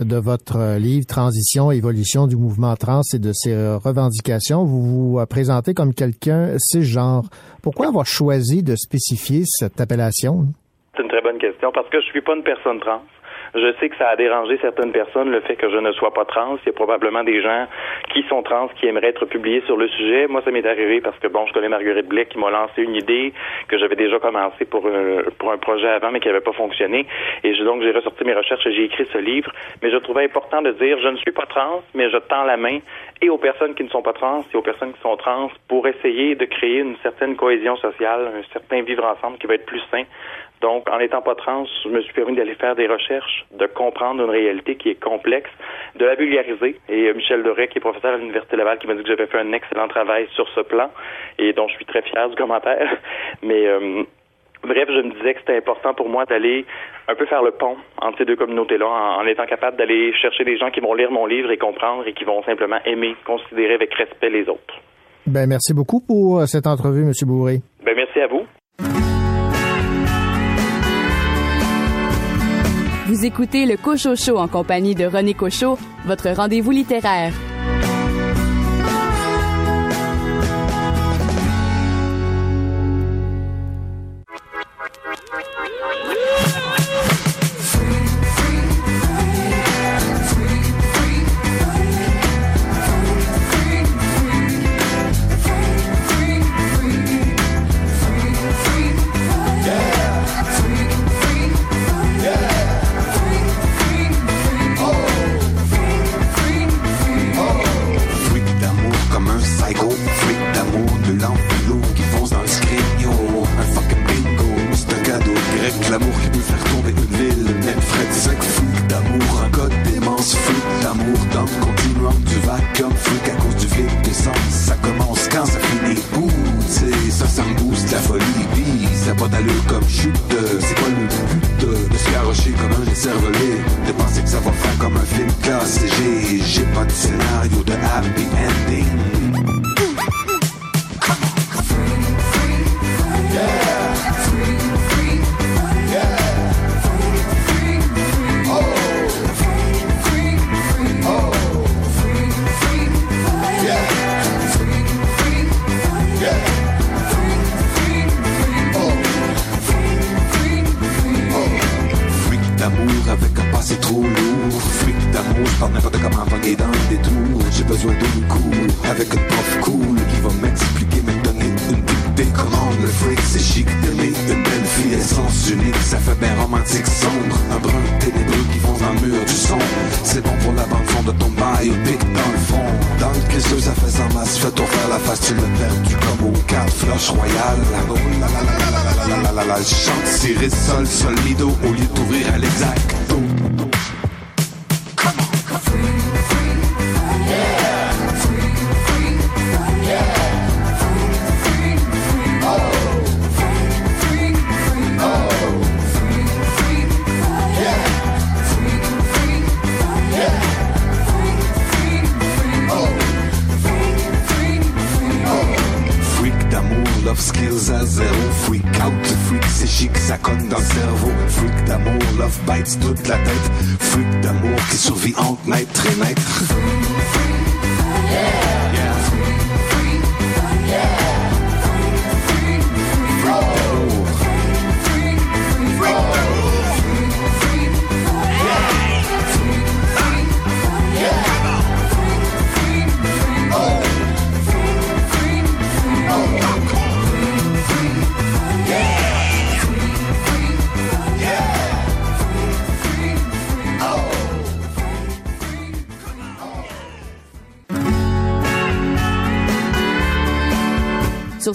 de votre euh, livre Transition, évolution du mouvement trans et de ses euh, revendications, vous vous euh, présentez comme quelqu'un cisgenre. Pourquoi avoir choisi de spécifier cette appellation? C'est une très bonne question parce que je suis pas une personne trans. Je sais que ça a dérangé certaines personnes le fait que je ne sois pas trans. Il y a probablement des gens qui sont trans qui aimeraient être publiés sur le sujet. Moi, ça m'est arrivé parce que bon, je connais Marguerite Blais qui m'a lancé une idée que j'avais déjà commencé pour un, pour un projet avant mais qui n'avait pas fonctionné. Et donc j'ai ressorti mes recherches et j'ai écrit ce livre. Mais je trouvais important de dire je ne suis pas trans, mais je tends la main et aux personnes qui ne sont pas trans et aux personnes qui sont trans pour essayer de créer une certaine cohésion sociale, un certain vivre ensemble qui va être plus sain. Donc, en n'étant pas trans, je me suis permis d'aller faire des recherches, de comprendre une réalité qui est complexe, de la vulgariser. Et euh, Michel Doré, qui est professeur à l'Université Laval, qui m'a dit que j'avais fait un excellent travail sur ce plan et dont je suis très fier du commentaire. Mais euh, bref, je me disais que c'était important pour moi d'aller un peu faire le pont entre ces deux communautés-là, en, en étant capable d'aller chercher des gens qui vont lire mon livre et comprendre et qui vont simplement aimer, considérer avec respect les autres. Ben, merci beaucoup pour euh, cette entrevue, Monsieur Bourré. Ben, merci à vous. Vous écoutez le Cocho Show en compagnie de René Cocho, votre rendez-vous littéraire.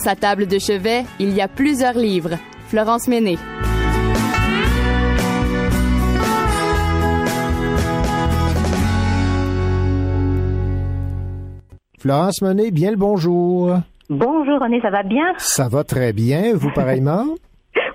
Sa table de chevet, il y a plusieurs livres. Florence Méné. Florence Monet, bien le bonjour. Bonjour René, ça va bien? Ça va très bien, vous pareillement?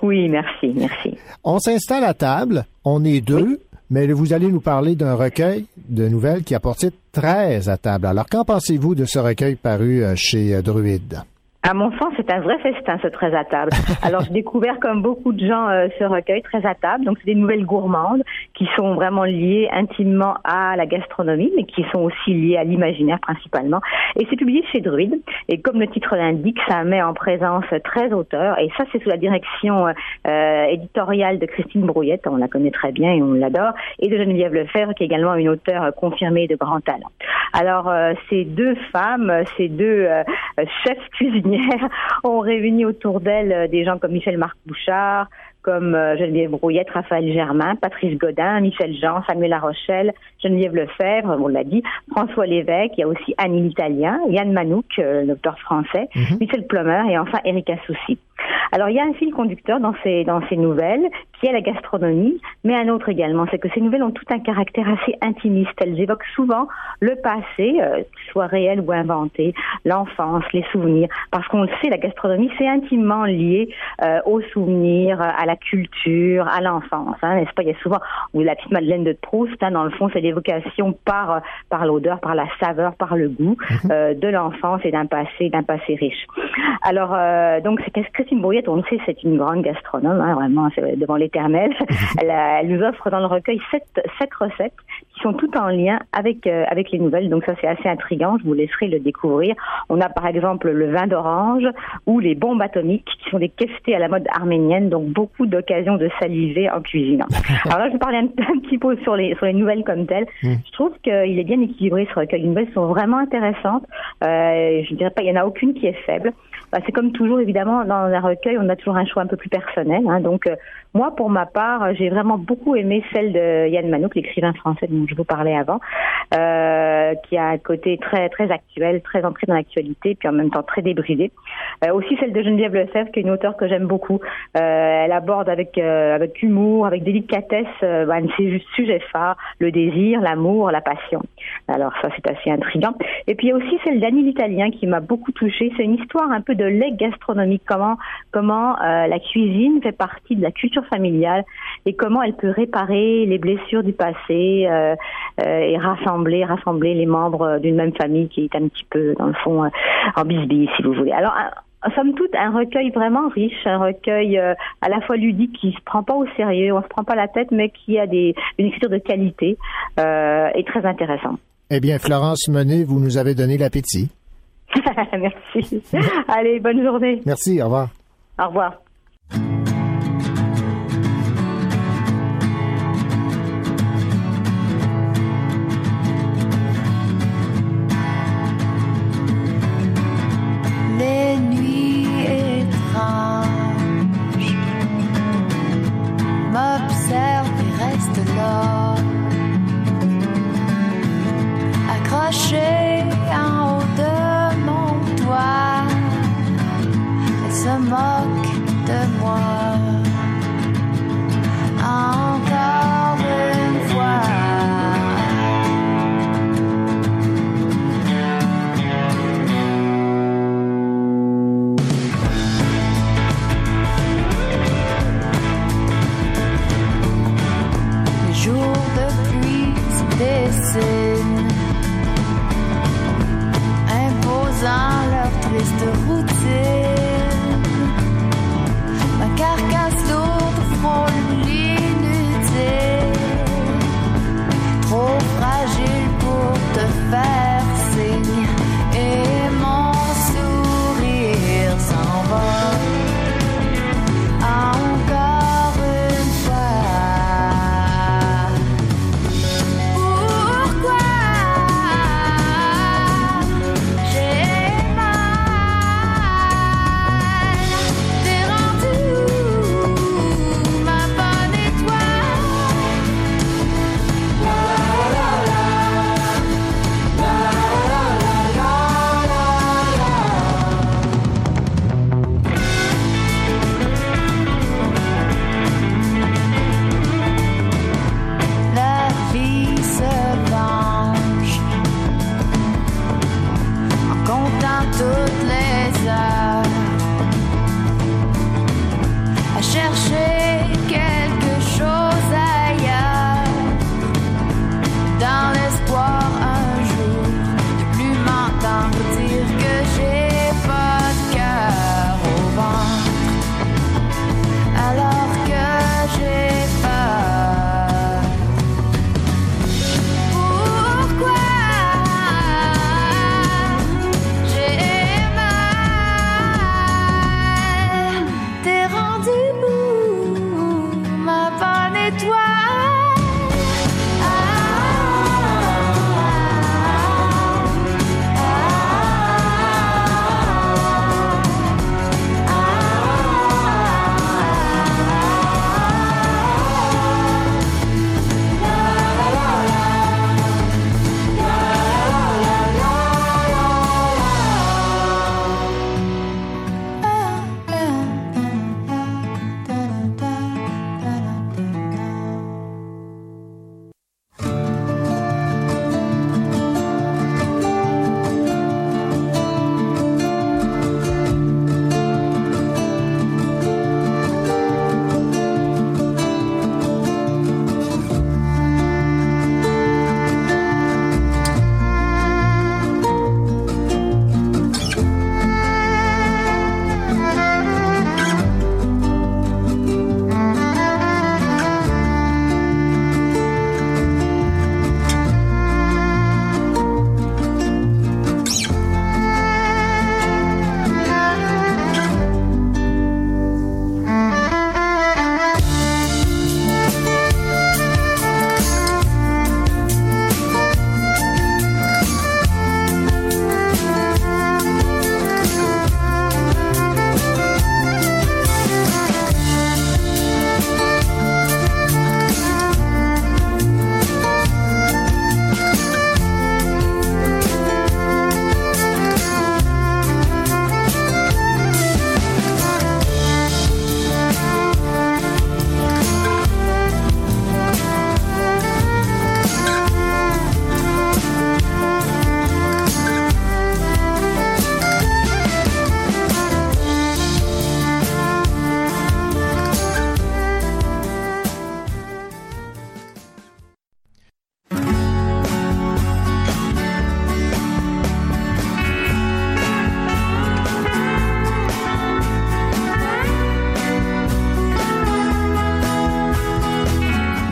Oui, merci, merci. On s'installe à table, on est deux, mais vous allez nous parler d'un recueil de nouvelles qui a porté 13 à table. Alors, qu'en pensez-vous de ce recueil paru euh, chez euh, Druide? À mon sens, c'est un vrai festin, ce très à table. Alors, j'ai découvert, comme beaucoup de gens, euh, ce recueil très à table. Donc, c'est des nouvelles gourmandes qui sont vraiment liées intimement à la gastronomie, mais qui sont aussi liées à l'imaginaire principalement. Et c'est publié chez Druide. Et comme le titre l'indique, ça met en présence 13 auteurs. Et ça, c'est sous la direction euh, éditoriale de Christine Brouillette. On la connaît très bien et on l'adore. Et de Geneviève Lefebvre, qui est également une auteure confirmée de grand talent. Alors, euh, ces deux femmes, ces deux euh, chefs ont réuni autour d'elles euh, des gens comme Michel Marc Bouchard, comme euh, Geneviève Brouillette, Raphaël Germain, Patrice Godin, Michel Jean, Samuel Larochelle, Geneviève Lefebvre, on l'a dit, François Lévesque, il y a aussi Annie l'Italien, Yann Manouk, euh, docteur français, Michel Plomer et enfin Erika Soucy. Alors il y a un fil conducteur dans ces dans ces nouvelles qui est la gastronomie, mais un autre également, c'est que ces nouvelles ont tout un caractère assez intimiste. Elles évoquent souvent le passé, euh, soit réel ou inventé, l'enfance, les souvenirs, parce qu'on le sait, la gastronomie c'est intimement lié euh, aux souvenirs, à la culture, à l'enfance, hein, n'est-ce pas? Il y a souvent ou la petite Madeleine de Proust, hein, dans le fond, c'est l'évocation par par l'odeur, par la saveur, par le goût euh, de l'enfance et d'un passé d'un passé riche. Alors euh, donc c'est qu'est-ce que Christine Brouillette, on le sait, c'est une grande gastronome, hein, vraiment, c'est devant l'éternel. elle, a- elle nous offre dans le recueil sept, sept recettes qui sont toutes en lien avec euh, avec les nouvelles. Donc ça, c'est assez intriguant. Je vous laisserai le découvrir. On a par exemple le vin d'orange ou les bombes atomiques, qui sont des keftés à la mode arménienne. Donc beaucoup d'occasions de saliver en cuisinant. Alors là, je vais parler un, un petit peu sur les sur les nouvelles comme telles. Je trouve qu'il est bien équilibré ce recueil. Les nouvelles sont vraiment intéressantes. Euh, je dirais pas, il y en a aucune qui est faible. Bah, c'est comme toujours, évidemment, dans un recueil, on a toujours un choix un peu plus personnel. hein. Donc, euh, moi, pour ma part, j'ai vraiment beaucoup aimé celle de Yann Manouk, l'écrivain français dont je vous parlais avant, euh, qui a un côté très très actuel, très ancré dans l'actualité, puis en même temps très débridé. Euh, aussi celle de Geneviève Lefebvre, qui est une auteure que j'aime beaucoup. Euh, elle aborde avec avec humour, avec délicatesse, bah, un de ses sujets phares, le désir, l'amour, la passion. Alors ça, c'est assez intriguant. Et puis il y a aussi celle d'Annie l'Italien qui m'a beaucoup touchée. C'est une histoire un peu de legs gastronomique, comment comment la cuisine fait partie de la culture familiale et comment elle peut réparer les blessures du passé euh, euh, et rassembler rassembler les membres d'une même famille qui est un petit peu dans le fond euh, en bisbille, si vous voulez. Alors somme toute, un recueil vraiment riche, un recueil euh, à la fois ludique qui se prend pas au sérieux, on se prend pas la tête, mais qui a des, une écriture de qualité euh, et très intéressant. Eh bien, Florence Monet, vous nous avez donné l'appétit. Merci. Allez, bonne journée. Merci, au revoir. Au revoir.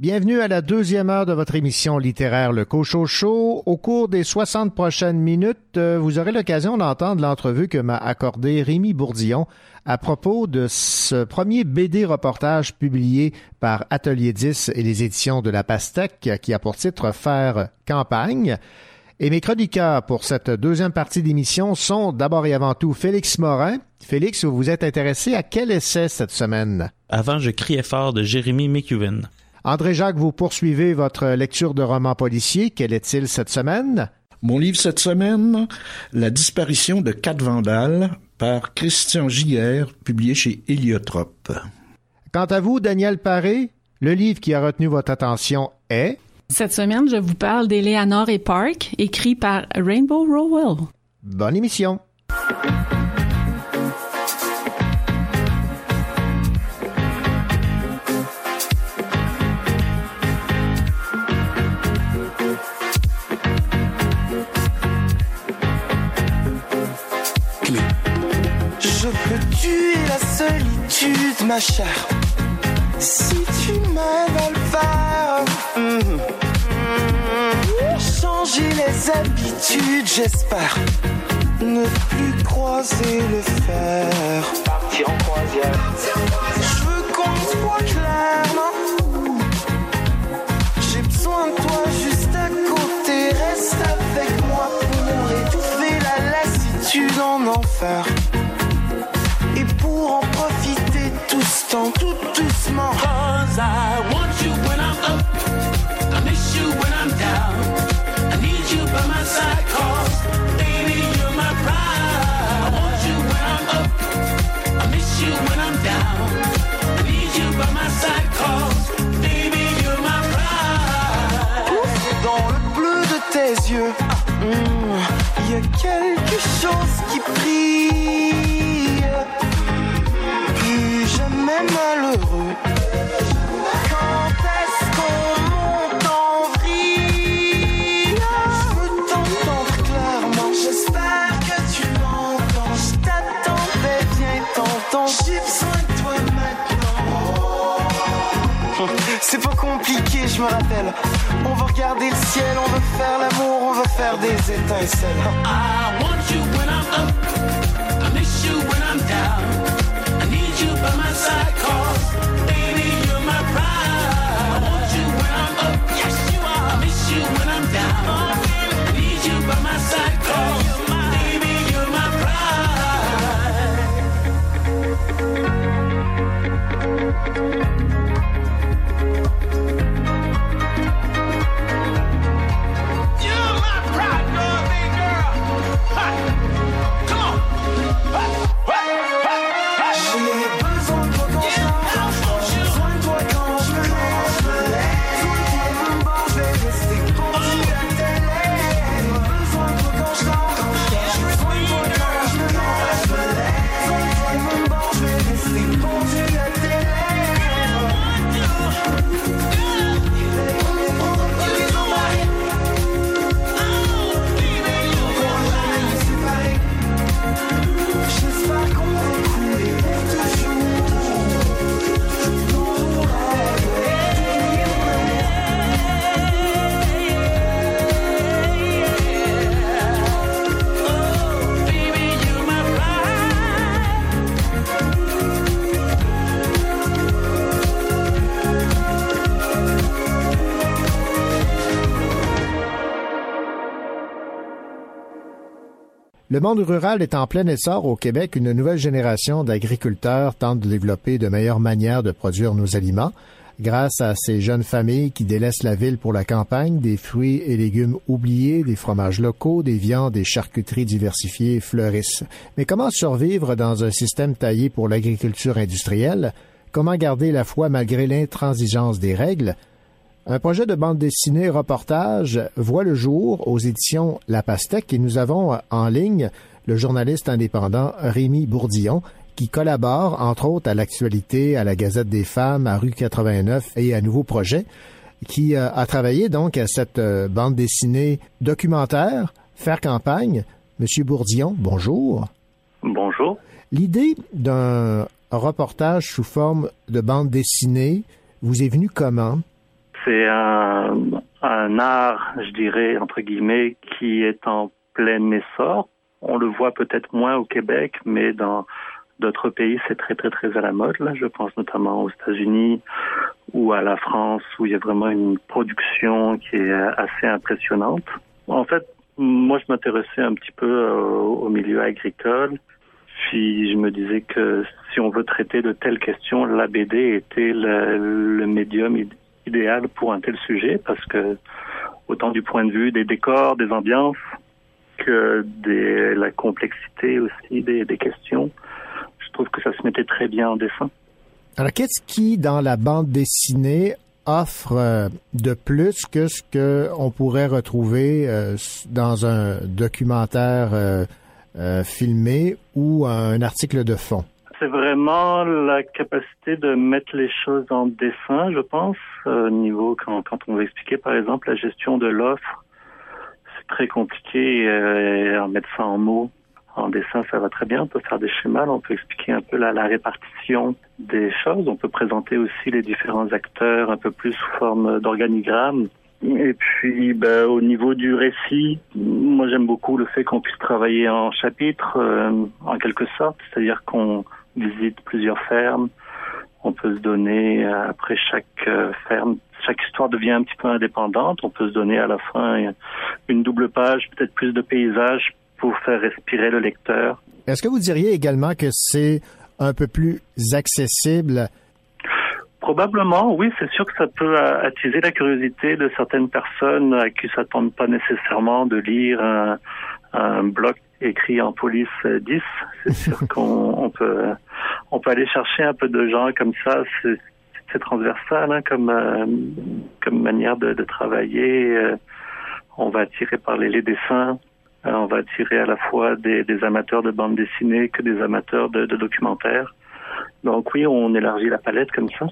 Bienvenue à la deuxième heure de votre émission littéraire Le Cochot Show. Au cours des 60 prochaines minutes, euh, vous aurez l'occasion d'entendre l'entrevue que m'a accordé Rémi Bourdillon à propos de ce premier BD reportage publié par Atelier 10 et les éditions de La Pastèque qui a pour titre Faire campagne. Et mes chroniqueurs pour cette deuxième partie d'émission sont d'abord et avant tout Félix Morin. Félix, vous vous êtes intéressé à quel essai cette semaine? Avant, je criais fort de Jérémy McEwen. André-Jacques, vous poursuivez votre lecture de romans policiers. Quel est-il cette semaine? Mon livre cette semaine, La disparition de Kat Vandal par Christian Giguère, publié chez Héliotrope. Quant à vous, Daniel Paré, le livre qui a retenu votre attention est? Cette semaine, je vous parle d'Eleanor et Park, écrit par Rainbow Rowell. Bonne émission. Peux tuer la solitude, ma chère. Si tu le faire. Mhm. Changer les habitudes, j'espère. Ne plus croiser le fer. Partir en croisière. Je veux qu'on se voit clair, non? J'ai besoin de toi juste à côté. Reste avec moi pour étouffer la lassitude en enfer. Pour en profiter tout ce temps, tout doucement. Cause I want you when I'm up. I miss you when I'm down. I need you by my side. Cause baby, you're my pride. I want you when I'm up. I miss you when I'm down. I need you by my side. Cause baby, you're my pride. Dans le bleu de tes yeux, il y a quelque chose qui brille. Quand est-ce qu'on monte en vrille? Je veux t'entendre clairement. J'espère que tu m'entends. Je t'attendais, viens t'entends. J'ai besoin de toi maintenant. C'est pas compliqué, je me rappelle. On va regarder le ciel, on veut faire l'amour, on veut faire des étincelles. I want you when I'm up. Le monde rural est en plein essor au Québec. Une nouvelle génération d'agriculteurs tente de développer de meilleures manières de produire nos aliments. Grâce à ces jeunes familles qui délaissent la ville pour la campagne, des fruits et légumes oubliés, des fromages locaux, des viandes et charcuteries diversifiées fleurissent. Mais comment survivre dans un système taillé pour l'agriculture industrielle? Comment garder la foi malgré l'intransigeance des règles? Un projet de bande dessinée reportage voit le jour aux éditions La Pastèque et nous avons en ligne le journaliste indépendant Rémi Bourdillon qui collabore entre autres à l'actualité, à la Gazette des femmes, à Rue 89 et à Nouveau Projet, qui euh, a travaillé donc à cette euh, bande dessinée documentaire, Faire campagne. Monsieur Bourdillon, bonjour. Bonjour. L'idée d'un reportage sous forme de bande dessinée vous est venue comment? C'est un, un art, je dirais, entre guillemets, qui est en plein essor. On le voit peut-être moins au Québec, mais dans d'autres pays, c'est très, très, très à la mode. Là, je pense notamment aux États-Unis ou à la France, où il y a vraiment une production qui est assez impressionnante. En fait, moi, je m'intéressais un petit peu euh, au milieu agricole. Puis je me disais que si on veut traiter de telles questions, la BD était le, le médium idéal pour un tel sujet parce que autant du point de vue des décors, des ambiances que de la complexité aussi des, des questions, je trouve que ça se mettait très bien en dessin. Alors, qu'est-ce qui, dans la bande dessinée, offre euh, de plus que ce qu'on pourrait retrouver euh, dans un documentaire euh, filmé ou un article de fond? C'est vraiment la capacité de mettre les choses en dessin, je pense, au niveau quand, on veut expliquer par exemple la gestion de l'offre. C'est très compliqué euh, en mettre ça en mots. En dessin, ça va très bien. On peut faire des schémas, on peut expliquer un peu la, répartition des choses. On peut présenter aussi les différents acteurs un peu plus sous forme d'organigramme. Et puis, ben, au niveau du récit, moi j'aime beaucoup le fait qu'on puisse travailler en chapitres, euh, en quelque sorte, c'est-à-dire qu'on visite plusieurs fermes. On peut se donner euh, après chaque euh, ferme, chaque histoire devient un petit peu indépendante. On peut se donner à la fin une double page, peut-être plus de paysages pour faire respirer le lecteur. Est-ce que vous diriez également que c'est un peu plus accessible? Probablement, oui, c'est sûr que ça peut attiser la curiosité de certaines personnes à qui s'attendent pas nécessairement de lire un, un bloc écrit en police 10. C'est sûr qu'on on peut on peut aller chercher un peu de gens comme ça. C'est transversal hein, comme euh, comme manière de, de travailler. Euh, on va attirer par les, les dessins. Euh, on va attirer à la fois des, des, amateurs de bande dessinée que des amateurs de, de documentaires. Donc oui, on élargit la palette comme ça.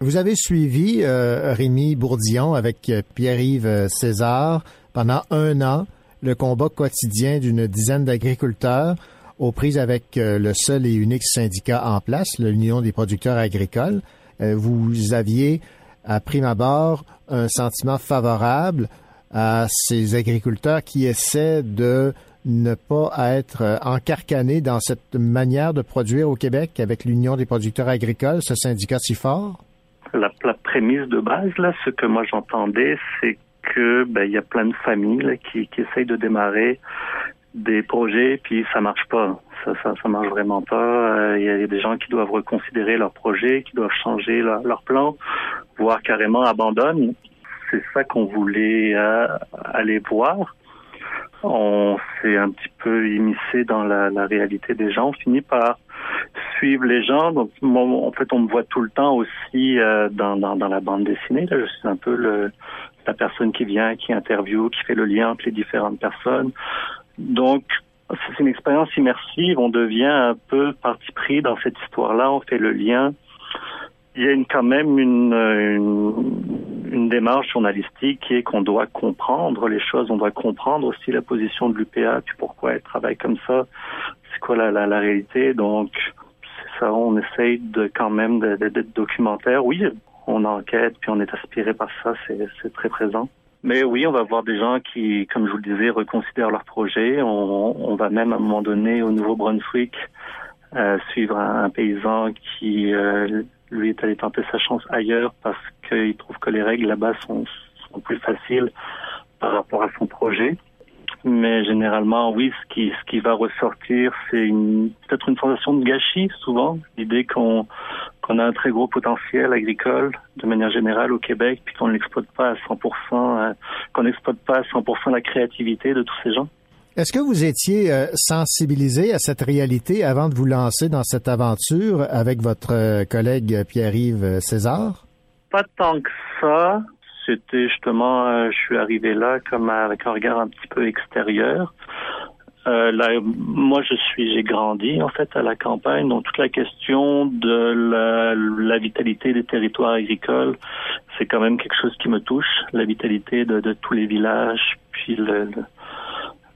Vous avez suivi euh, Rémi Bourdillon avec Pierre-Yves César pendant un an le combat quotidien d'une dizaine d'agriculteurs aux prises avec euh, le seul et unique syndicat en place, l'Union des producteurs agricoles. Euh, vous aviez, à prime abord, un sentiment favorable à ces agriculteurs qui essaient de ne pas être encarcanés dans cette manière de produire au Québec avec l'Union des producteurs agricoles, ce syndicat si fort? la, la, prémisse de base, là, ce que moi j'entendais, c'est que ben, il y a plein de familles qui, essayent de démarrer des projets, puis ça marche pas. Ça, ça, marche vraiment pas. Il euh, y a des gens qui doivent reconsidérer leur projet, qui doivent changer leur, plan, voire carrément abandonnent. C'est ça qu'on voulait euh, aller voir. On s'est un petit peu immiscé dans la, réalité des gens. On finit par suivre les gens. Donc, moi, en fait, on me voit tout le temps aussi euh, dans, dans, dans, la bande dessinée. Là, je suis un peu le, la personne qui vient, qui interviewe, qui fait le lien entre les différentes personnes. Donc, c'est une expérience immersive. On devient un peu parti pris dans cette histoire-là. On fait le lien. Il y a une, quand même une, une, démarche journalistique qui est qu'on doit comprendre les choses. On doit comprendre aussi la position de l'UPA, puis pourquoi elle travaille comme ça. C'est quoi la, la, la réalité? Donc, ça, on essaye de quand même d'être documentaire. Oui, on enquête, puis on est aspiré par ça, c'est très présent. Mais oui, on va voir des gens qui, comme je vous le disais, reconsidèrent leur projet. On, on va même à un moment donné au Nouveau-Brunswick euh, suivre un, un, paysan qui, euh, lui, est allé tenter sa chance ailleurs parce qu'il trouve que les règles là-bas sont, sont plus faciles par rapport à son projet mais généralement, oui, ce qui, ce qui va ressortir, c'est peut-être une sensation de gâchis, souvent. L'idée qu'on, qu'on a un très gros potentiel agricole, de manière générale, au Québec, puis qu'on n'exploite pas à 100%, euh, qu'on n'exploite pas à 100% la créativité de tous ces gens. Est-ce que vous étiez euh, sensibilisé à cette réalité avant de vous lancer dans cette aventure avec votre euh, collègue Pierre-Yves César? Pas tant que ça c'était justement, euh, je suis arrivé là comme avec un regard un petit peu extérieur. Euh, là, moi, je suis, j'ai grandi en fait à la campagne, donc toute la question de la, vitalité des territoires agricoles, c'est quand même quelque chose qui me touche, la vitalité de, tous les villages, puis le,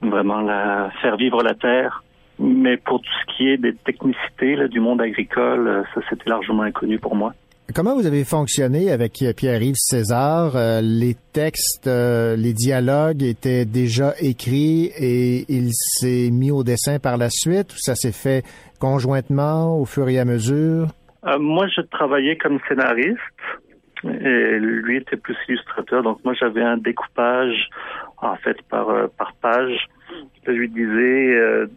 vraiment la, faire vivre la terre. Mais pour tout ce qui est des technicités du monde agricole, euh, ça c'était largement inconnu pour moi. Comment vous avez fonctionné avec Pierre-Yves César? Euh, les textes, euh, les dialogues étaient déjà écrits et il s'est mis au dessin par la suite ou ça s'est fait conjointement au fur et à mesure? Euh, moi, je travaillais comme scénariste et lui était plus illustrateur. Donc moi, j'avais un découpage en fait par par page. Je lui disais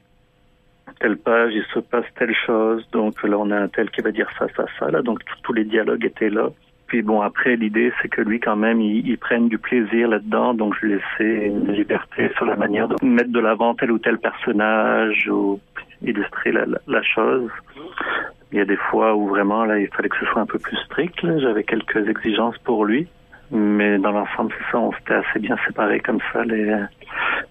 telle page, il se passe telle chose, donc là on a un tel qui va dire ça, ça, ça, là, donc tous les dialogues étaient là. Puis bon, après, l'idée, c'est que lui, quand même, il, prenne du plaisir là-dedans, donc je laissais une liberté sur la manière de mettre de l'avant tel ou tel personnage ou illustrer la, chose. Il y a des fois où vraiment, là, il fallait que ce soit un peu plus strict. J'avais quelques exigences pour lui. Mais dans l'ensemble, c'est ça, on s'était assez bien séparés comme ça, les,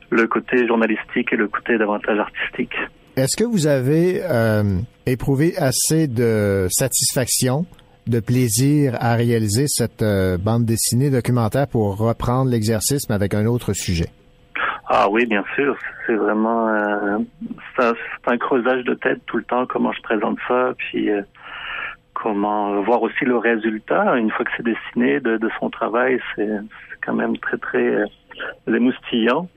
le côté journalistique et le côté davantage artistique. Est-ce que vous avez euh, éprouvé assez de satisfaction, de plaisir à réaliser cette euh, bande dessinée documentaire pour reprendre l'exercice avec un autre sujet? Ah oui, bien sûr. C'est vraiment euh, un, un creusage de tête tout le temps, comment je présente ça, puis euh, comment voir aussi le résultat une fois que c'est dessiné de, son travail. C'est c'est quand même très très euh, émoustillant.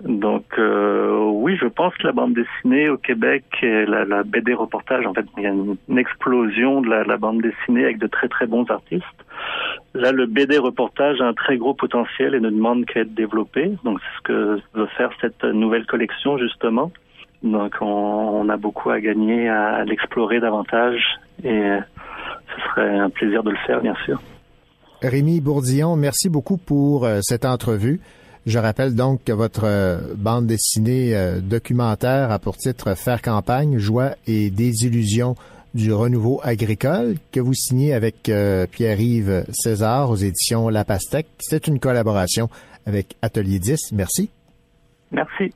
Donc euh, oui, je pense que la bande dessinée au Québec, et la, BD reportage, en fait, il y a une, explosion de la, bande dessinée avec de très très bons artistes. Là, le BD reportage a un très gros potentiel et ne demande qu'à être développé. Donc c'est ce que veut faire cette nouvelle collection justement. Donc on, a beaucoup à gagner à l'explorer davantage et ce serait un plaisir de le faire, bien sûr. Rémi Bourdillon, merci beaucoup pour euh, cette entrevue. Je rappelle donc que votre euh, bande dessinée euh, documentaire a pour titre Faire campagne, joie et désillusion du renouveau agricole que vous signez avec euh, Pierre-Yves César aux éditions La Pastèque. C'est une collaboration avec Atelier 10. Merci. Merci.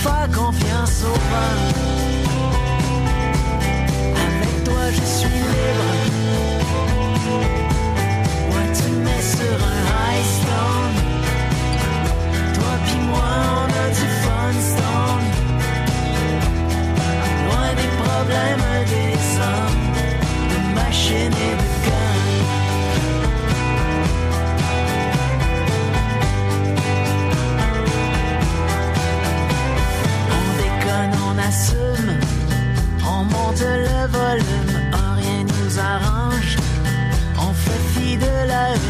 Faire confiance au vent. Avec toi, je suis libre. Moi, tu me mets sur un high stone. Toi pis moi, on a du fun stone. Loin des problèmes des hommes, de machines et monte le volume, rien nous arrange. On fait fi de la haine,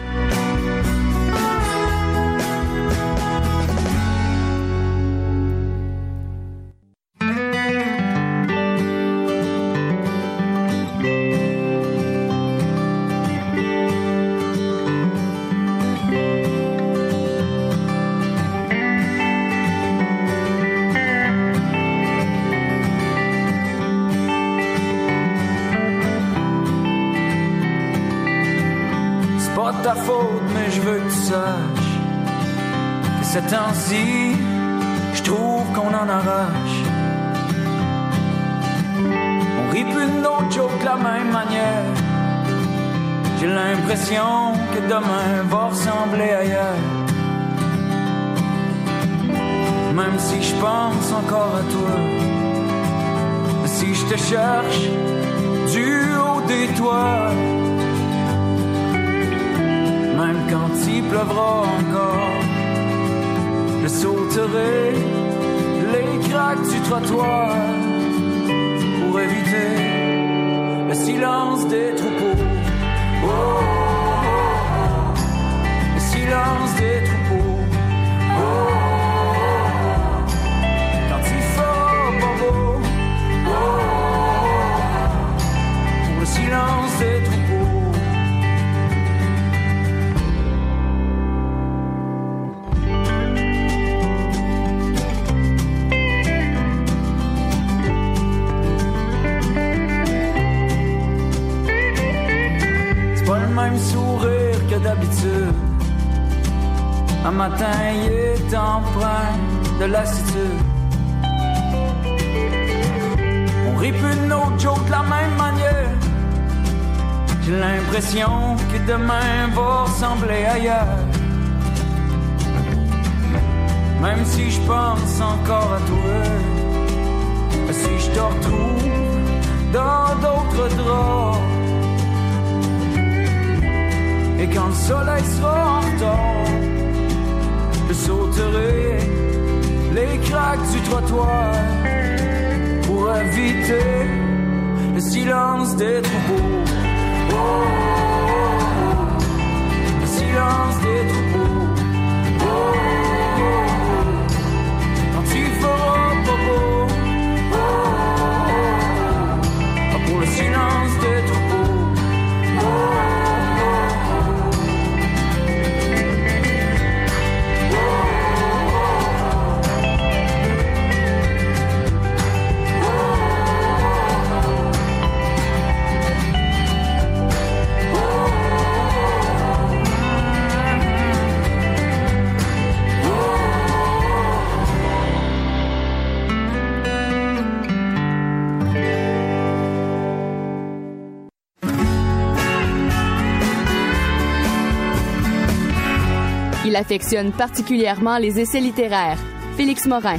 Même sourire que d'habitude. Un matin, il est empreint de lassitude. On rit plus de nos de la même manière. J'ai l'impression que demain va ressembler ailleurs. Même si je pense encore à toi, si je te retrouve dans d'autres draps. Et quand le soleil sera en retard, je sauterai les craques du trottoir pour éviter le silence des troupeaux. Oh, oh, oh, le silence des troupeaux. Oh, oh, oh, quand il fera pas beau. Oh, oh, oh, pour le silence des troupeaux. Il affectionne particulièrement les essais littéraires. Félix Morin.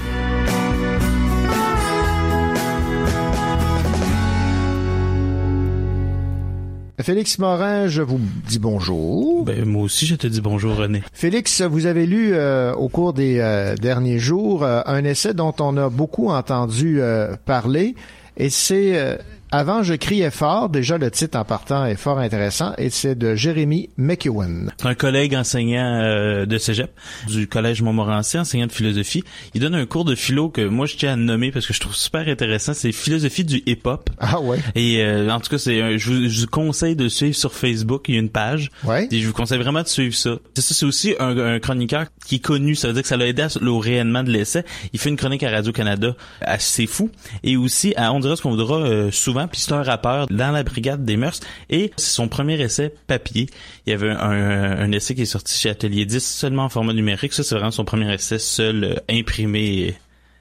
Félix Morin, je vous dis bonjour. Ben, moi aussi, je te dis bonjour, René. Félix, vous avez lu euh, au cours des euh, derniers jours euh, un essai dont on a beaucoup entendu euh, parler, et c'est euh, Avant, je criais fort. Déjà, le titre en partant est fort intéressant, et c'est de Jérémy McEwen. C'est un collègue enseignant euh, de cégep du collège Montmorency, enseignant de philosophie. Il donne un cours de philo que moi je tiens à nommer parce que je trouve super intéressant. C'est philosophie du hip-hop. Ah ouais? Et euh, en tout cas, c'est un- je, vous, je vous conseille de suivre sur Facebook. Il y a une page. Ouais. Et je vous conseille vraiment de suivre ça. C'est ça, c'est aussi un, un chroniqueur qui est connu. Ça veut dire que ça l'a aidé à- au rayonnement de l'essai. Il fait une chronique à Radio Canada assez fou. Et aussi à On dira ce qu'on voudra euh, souvent. Puis c'est un rappeur dans la brigade des mœurs. Et c'est son premier essai papier. Il y avait un, un- un essai qui est sorti chez Atelier 10 seulement en format numérique. Ça, c'est vraiment son premier essai seul euh, imprimé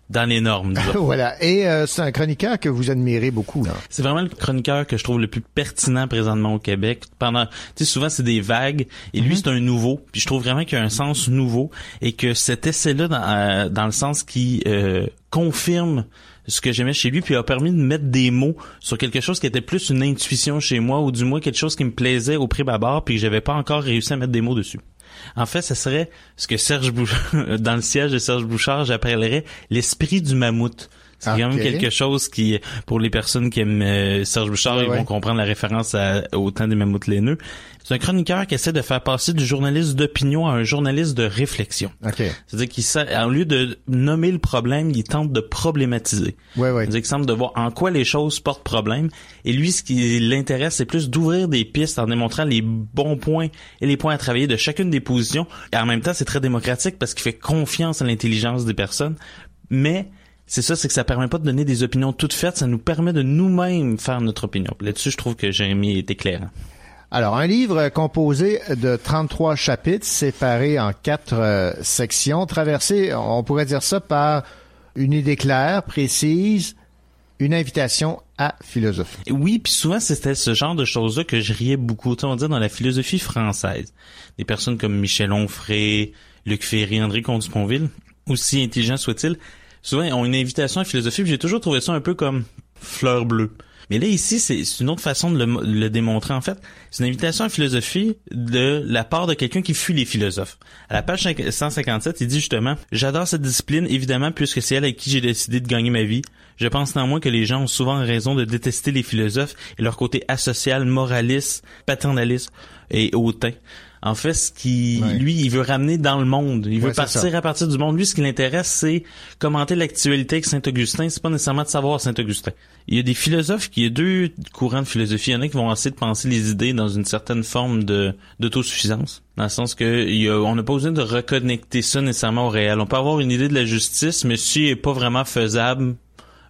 dans les normes. voilà. Et euh, c'est un chroniqueur que vous admirez beaucoup. C'est vraiment le chroniqueur que je trouve le plus pertinent présentement au Québec. Pendant, tu sais, souvent c'est des vagues et lui c'est un nouveau. Puis je trouve vraiment qu'il y a un sens nouveau et que cet essai-là, dans, euh, dans le sens qui euh, confirme ce que j'aimais chez lui, puis a permis de mettre des mots sur quelque chose qui était plus une intuition chez moi, ou du moins quelque chose qui me plaisait au prix bord puis que j'avais pas encore réussi à mettre des mots dessus. En fait, ce serait ce que Serge Bouchard, dans le siège de Serge Bouchard, j'appellerais l'esprit du mammouth. C'est quand même Ok. quelque chose qui, pour les personnes qui aiment euh, Serge Bouchard, Ouais, ils ouais. vont comprendre la référence à, au temps des mammouths laineux. C'est un chroniqueur qui essaie de faire passer du journaliste d'opinion à un journaliste de réflexion. OK. C'est-à-dire au lieu de nommer le problème, il tente de problématiser. Ouais, ouais. C'est-à-dire qu'il semble de voir en quoi les choses portent problème. Et lui, ce qui l'intéresse, c'est plus d'ouvrir des pistes en démontrant les bons points et les points à travailler de chacune des positions. Et en même temps, c'est très démocratique parce qu'il fait confiance à l'intelligence des personnes. Mais c'est ça, c'est que ça permet pas de donner des opinions toutes faites, ça nous permet de nous-mêmes faire notre opinion. Là-dessus, je trouve que Jérémy est éclairant. Alors, un livre composé de 33 chapitres séparés en quatre euh, sections, traversés, on pourrait dire ça, par une idée claire, précise, une invitation à philosopher. Oui, puis souvent c'était ce genre de choses-là que je riais beaucoup. On dit dans la philosophie française, des personnes comme Michel Onfray, Luc Ferry, André Comte-Sponville, aussi intelligents soient-ils, souvent ont une invitation à philosophie. puis J'ai toujours trouvé ça un peu comme fleur bleue. Mais là, ici, c'est une autre façon de le, démontrer, en fait. C'est une invitation à philosophie de la part de quelqu'un qui fuit les philosophes. À la page 157, il dit justement, « J'adore cette discipline, évidemment, puisque c'est elle avec qui j'ai décidé de gagner ma vie. Je pense néanmoins que les gens ont souvent raison de détester les philosophes et leur côté asocial, moraliste, paternaliste et hautain. En fait, ce qui, lui, il veut ramener dans le monde. Il veut Ouais, partir à partir du monde. Lui, ce qui l'intéresse, c'est commenter l'actualité avec Saint-Augustin. C'est pas nécessairement de savoir Saint-Augustin. Il y a des philosophes, qui- il y a deux courants de philosophie. Il y en a qui vont essayer de penser les idées dans une certaine forme de d'autosuffisance. Dans le sens que il y a- on n'a pas besoin de reconnecter ça nécessairement au réel. On peut avoir une idée de la justice, mais si elle est pas vraiment faisable,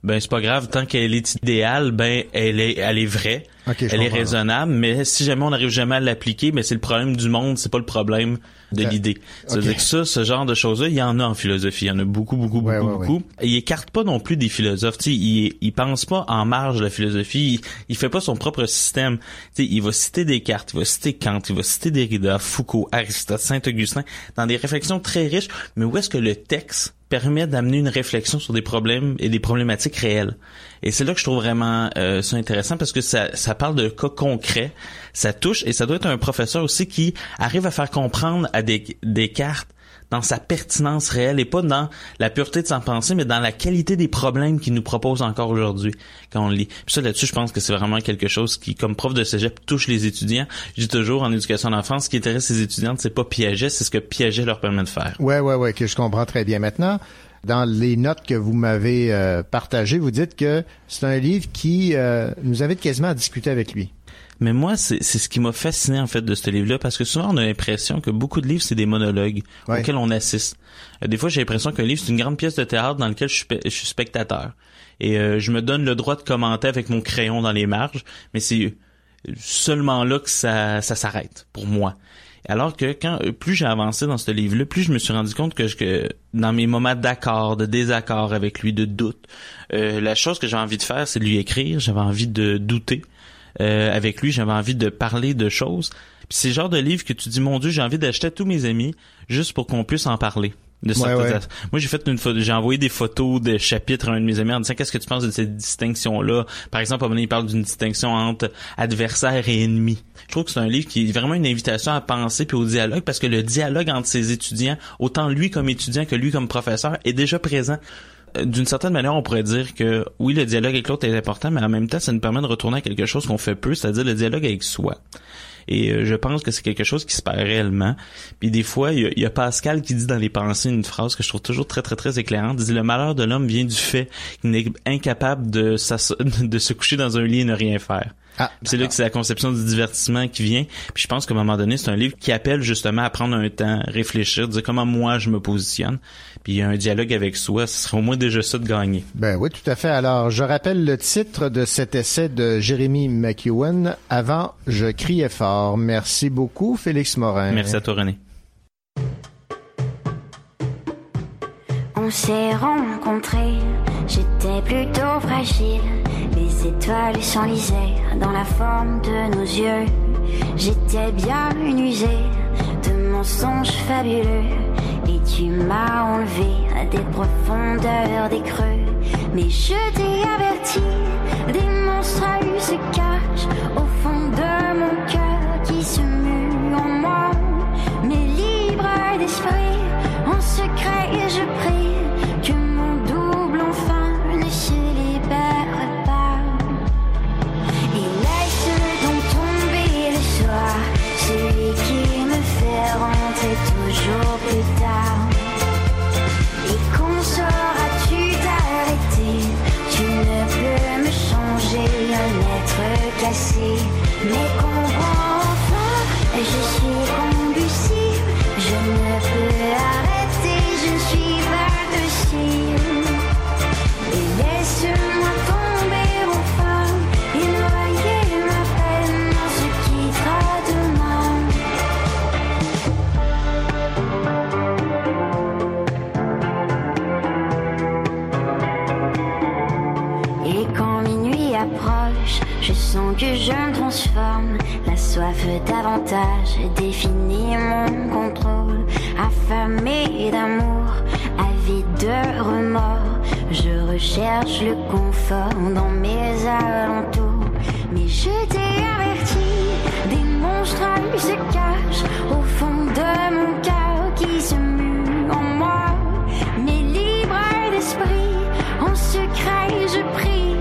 ben c'est pas grave. Tant qu'elle est idéale ben elle est elle est vraie. Ok, je elle est raisonnable. Mais si jamais on n'arrive jamais à l'appliquer ben c'est le problème du monde. C'est pas le problème de Ok. l'idée. Ça veut dire que ça ce genre de choses là il y en a en philosophie. Il y en a beaucoup beaucoup beaucoup Ouais, beaucoup. il écarte pas non plus des philosophes. Tu sais il il pense pas en marge de la philosophie. Il, il fait pas son propre système. Tu sais il va citer Descartes il va citer Kant il va citer Derrida Foucault Aristote Saint-Augustin dans des réflexions très riches. Mais où est-ce que le texte permet d'amener une réflexion sur des problèmes et des problématiques réelles. Et c'est là que je trouve vraiment euh, ça intéressant parce que ça, ça parle de cas concrets, ça touche et ça doit être un professeur aussi qui arrive à faire comprendre à des, des cartes dans sa pertinence réelle et pas dans la pureté de sa pensée, mais dans la qualité des problèmes qu'il nous propose encore aujourd'hui quand on lit. Puis ça, là-dessus, je pense que c'est vraiment quelque chose qui, comme prof de cégep, touche les étudiants. Je dis toujours, en éducation d'enfance, ce qui intéresse les étudiantes, c'est pas Piaget, c'est ce que Piaget leur permet de faire. Ouais, ouais, ouais, que je comprends très bien. Maintenant, dans les notes que vous m'avez euh, partagées, vous dites que c'est un livre qui euh, nous invite quasiment à discuter avec lui. Mais moi, c'est c'est ce qui m'a fasciné en fait de ce livre-là, parce que souvent on a l'impression que beaucoup de livres c'est des monologues Ouais. auxquels on assiste. Euh, Des fois, j'ai l'impression qu'un livre c'est une grande pièce de théâtre dans laquelle je suis, spe- je suis spectateur et euh, je me donne le droit de commenter avec mon crayon dans les marges, mais c'est seulement là que ça ça s'arrête pour moi. Alors que quand euh, plus j'ai avancé dans ce livre-là, plus je me suis rendu compte que, je- que dans mes moments d'accord, de désaccord avec lui, de doute, euh, la chose que j'avais envie de faire, c'est de lui écrire. J'avais envie de douter euh, avec lui. J'avais envie de parler de choses. Puis c'est le genre de livre que tu dis, mon Dieu, j'ai envie d'acheter à tous mes amis juste pour qu'on puisse en parler. De Ouais, ouais. Moi, j'ai fait une photo, j'ai envoyé des photos de chapitres à un de mes amis en disant qu'est-ce que tu penses de cette distinction-là? Par exemple, à un moment il parle d'une distinction entre adversaire et ennemi. Je trouve que c'est un livre qui est vraiment une invitation à penser puis au dialogue parce que le dialogue entre ses étudiants, autant lui comme étudiant que lui comme professeur, est déjà présent. D'une certaine manière, on pourrait dire que oui, le dialogue avec l'autre est important, mais en même temps, ça nous permet de retourner à quelque chose qu'on fait peu, c'est-à-dire le dialogue avec soi. Et euh, je pense que c'est quelque chose qui se perd réellement. Puis des fois, il y, a, Pascal qui dit dans les pensées une phrase que je trouve toujours très très très éclairante. Il dit le malheur de l'homme vient du fait qu'il est incapable de, de se coucher dans un lit et ne rien faire. Ah, c'est là que c'est la conception du divertissement qui vient. Puis je pense qu'à un moment donné, c'est un livre qui appelle justement à prendre un temps, réfléchir, dire comment moi je me positionne. Puis il y a un dialogue avec soi. Ce serait au moins déjà ça de gagner. Ben oui, tout à fait. Alors, je rappelle le titre de cet essai de Jérémy McEwen. Avant, je criais fort. Merci beaucoup, Félix Morin. Merci à toi, René. On s'est rencontrés, j'étais plutôt fragile. Les étoiles s'enlisaient dans la forme de nos yeux. J'étais bien usée de mensonges fabuleux. Et tu m'as enlevé des profondeurs des creux. Mais je t'ai averti, des monstres se cachent au fond de mon cœur qui se mue en moi. Mais libre d'esprit, en secret je prie toujours plus tard. Que je me transforme. La soif davantage définit mon contrôle. Affamé d'amour, avide de remords, je recherche le confort dans mes alentours. Mais je t'ai averti, des monstres se cachent au fond de mon cœur qui se mue en moi. Mais libre d'esprit, en secret, je prie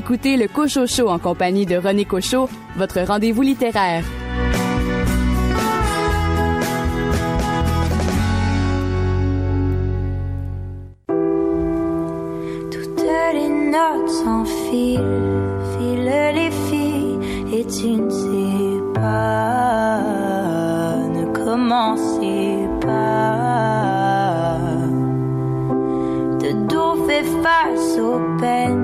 écoutez le Cocho Show en compagnie de René Cocho, votre rendez-vous littéraire. Toutes les notes s'enfilent, filent les filles, et tu ne sais pas, ne commencez pas. De dos face aux peines,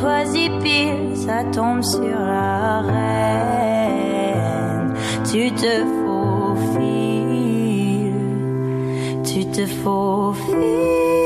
choisis pile, ça tombe sur la reine. Tu te faufiles, tu te faufiles.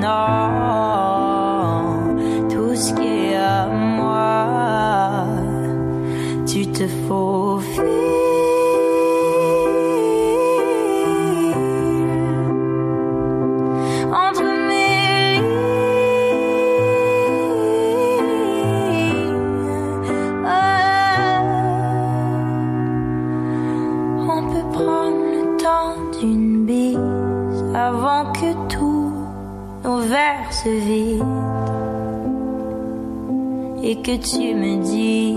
Tenant. Tout ce qui est à moi, tu te faufiles. Que tu me dises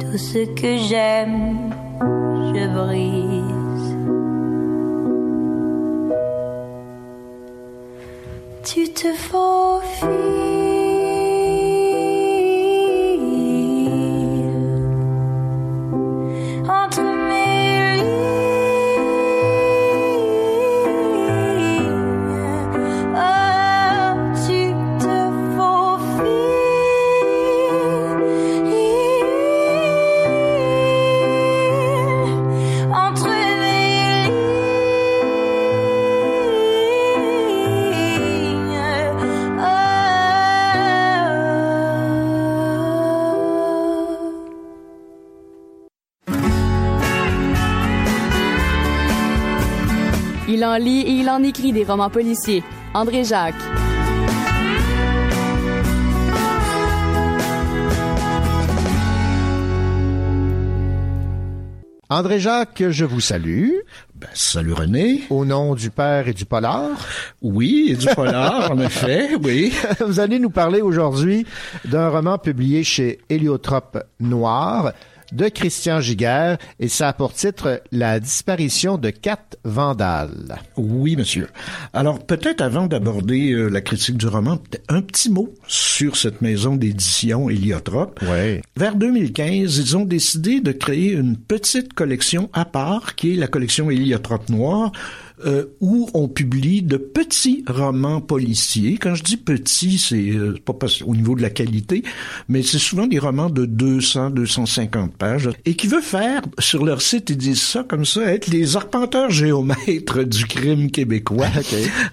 tout ce que j'aime, je brise. En lit et il en écrit des romans policiers. André Jacques. André Jacques, je vous salue. Ben, salut René. Au nom du père et du polar. Oui, et du polar, en effet, oui. Vous allez nous parler aujourd'hui d'un roman publié chez Héliotrope Noir de Christian Giguère et ça a pour titre La disparition de quatre vandales. Oui, monsieur. Alors, peut-être avant d'aborder euh, la critique du roman, un petit mot sur cette maison d'édition Héliotrope. Ouais. Vers 2015, ils ont décidé de créer une petite collection à part, qui est la collection Héliotrope Noir, euh, où on publie de petits romans policiers. Quand je dis petits, c'est euh, pas parce- au niveau de la qualité, mais c'est souvent des romans de 200, 250 pages et qui veut faire sur leur site ils disent ça comme ça être les arpenteurs géomètres du crime québécois.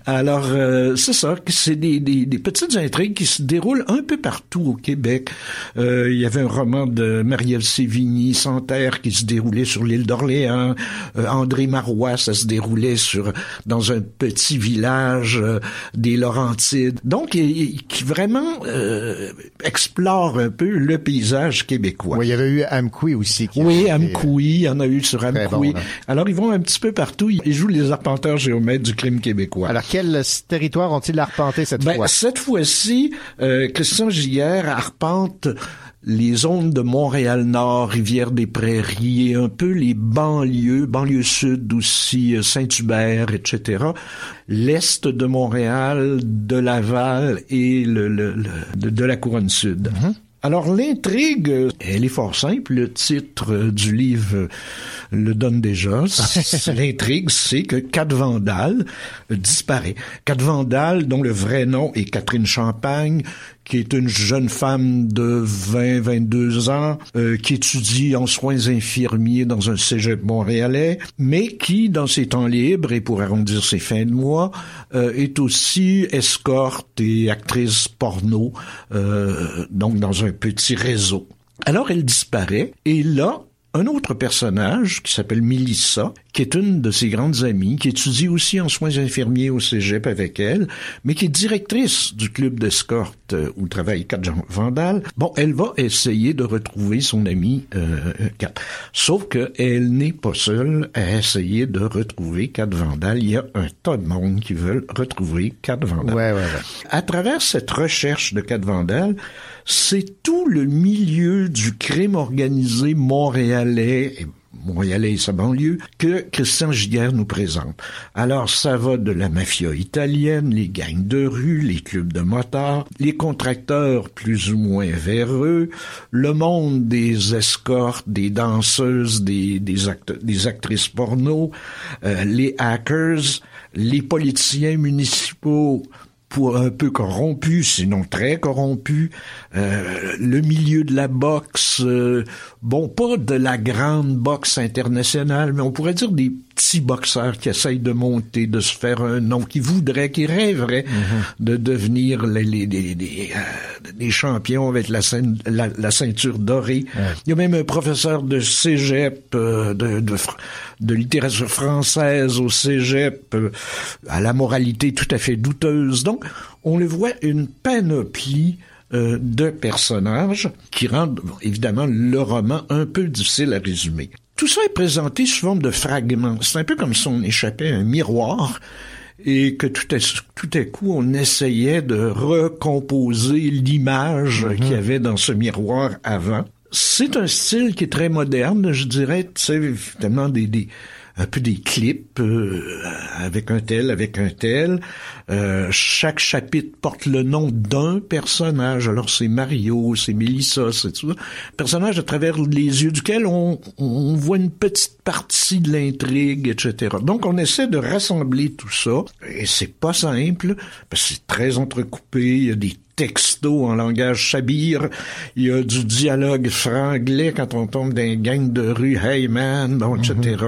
Alors euh, c'est ça, c'est des, des, des petites intrigues qui se déroulent un peu partout au Québec. Euh, il y avait un roman de Marielle Sévigny, Santerre, qui se déroulait sur l'île d'Orléans. Euh, André Marois, ça se déroulait sur dans un petit village euh, des Laurentides. Donc, il- qui vraiment euh, explore un peu le paysage québécois. Oui, il y avait eu Amkoui aussi. Qui Oui, Amkoui, il y en a eu sur Amkoui. bon, là. Alors, ils vont un petit peu partout. Ils jouent les arpenteurs géomètres du crime québécois. Alors, quel territoire ont-ils arpenté cette Ben, fois? cette fois-ci, euh, Christian Giguère arpente les zones de Montréal-Nord, Rivière-des-Prairies, et un peu les banlieues, banlieue sud aussi, euh, Saint-Hubert, etc. L'est de Montréal, de Laval et le, le- le- de, de la couronne sud. Alors l'intrigue, elle est fort simple. Le titre euh, du livre euh, le donne déjà. L'intrigue, c'est que Kat Vandal disparaît. Kat Vandal, dont le vrai nom est Catherine Champagne, qui est une jeune femme de 20-22 ans, euh, qui étudie en soins infirmiers dans un cégep montréalais, mais qui, dans ses temps libres et pour arrondir ses fins de mois, euh, est aussi escorte et actrice porno, euh, donc dans un petit réseau. Alors elle disparaît, et là, un autre personnage qui s'appelle Melissa, qui est une de ses grandes amies, qui étudie aussi en soins infirmiers au cégep avec elle, mais qui est directrice du club d'escorte euh, où travaille Kat Vandal. Bon, elle va essayer de retrouver son amie euh, Kat. Sauf que elle n'est pas seule à essayer de retrouver Kat Vandal. Il y a un tas de monde qui veulent retrouver Kat Vandal. Ouais, ouais, ouais. À travers cette recherche de Kat Vandal, c'est tout le milieu du crime organisé montréalais Montréalais et sa banlieue, que Christian Giguère nous présente. Alors, ça va de la mafia italienne, les gangs de rue, les clubs de motards, les contracteurs plus ou moins véreux, le monde des escortes, des danseuses, des actrices porno, euh, les hackers, les politiciens municipaux pour un peu corrompus, sinon très corrompus, euh, le milieu de la boxe, euh, bon, pas de la grande boxe internationale, mais on pourrait dire des petits boxeurs qui essayent de monter, de se faire un nom, qui voudraient, qui rêveraient de devenir les, les, les- les, euh, des champions avec la, ceint- la, la ceinture dorée. Il y a même un professeur de cégep, euh, de, de, de littérature française au cégep, euh, à la moralité tout à fait douteuse. Donc, on le voit une panoplie euh, de personnages qui rendent évidemment le roman un peu difficile à résumer. Tout ça est présenté sous forme de fragments. C'est un peu comme si on échappait à un miroir et que tout à, tout à coup on essayait de recomposer l'image qu'il y avait dans ce miroir avant. C'est un style qui est très moderne, je dirais, tu sais, des un peu des clips euh, avec un tel, avec un tel. Euh, chaque chapitre porte le nom d'un personnage. Alors c'est Mario, c'est Melissa, c'est tout ça. Personnage à travers les yeux duquel on, on voit une petite partie de l'intrigue, etc. Donc on essaie de rassembler tout ça. Et c'est pas simple, parce que c'est très entrecoupé. Il y a des textos en langage chabir. Il y a du dialogue franglais quand on tombe dans une gang de rue, hey man, bon, etc.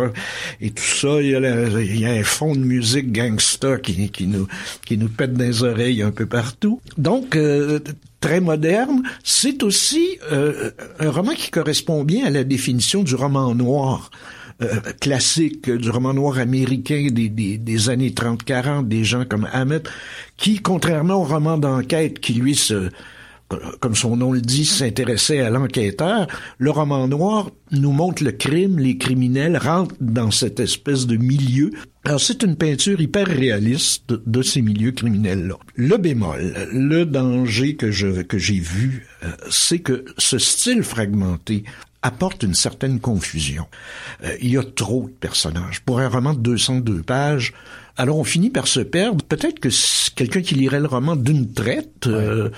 Et tout ça, il y, a la- il y a un fond de musique gangsta qui, qui nous qui nous pète dans les oreilles un peu partout. Donc euh, très moderne. C'est aussi euh, un roman qui correspond bien à la définition du roman noir euh, classique du roman noir américain des, des, des années 30-40, des gens comme Hammett, qui, contrairement au roman d'enquête qui, lui, se, comme son nom le dit, s'intéressait à l'enquêteur, le roman noir nous montre le crime, les criminels rentrent dans cette espèce de milieu. Alors c'est une peinture hyper réaliste de, de ces milieux criminels-là. Le bémol, le danger que je que j'ai vu, euh, c'est que ce style fragmenté apporte une certaine confusion. Euh, il y a trop de personnages. Pour un roman de 202 pages, alors on finit par se perdre. Peut-être que quelqu'un qui lirait le roman d'une traite, euh,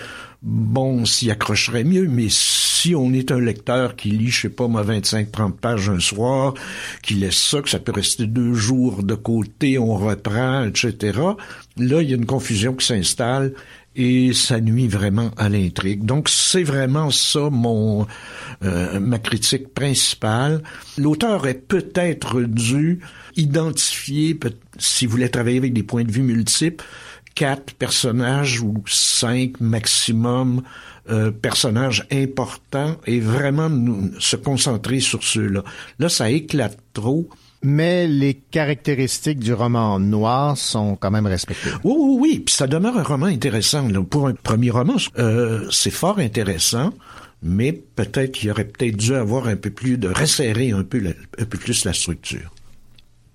bon, s'y accrocherait mieux, mais si on est un lecteur qui lit, je sais pas moi, 25-30 pages un soir, qui laisse ça, que ça peut rester deux jours de côté, on reprend, etc., là, il y a une confusion qui s'installe et ça nuit vraiment à l'intrigue. Donc c'est vraiment ça mon euh, ma critique principale. L'auteur aurait peut-être dû identifier, s'il voulait travailler avec des points de vue multiples, quatre personnages ou cinq maximum euh, personnages importants et vraiment nous, se concentrer sur ceux-là. Là, ça éclate trop mais les caractéristiques du roman noir sont quand même respectées. Oui, oui, oui. Puis ça demeure un roman intéressant. Pour un premier roman, euh, c'est fort intéressant, mais peut-être qu'il aurait peut-être dû avoir un peu plus de resserrer un peu, un peu plus la structure.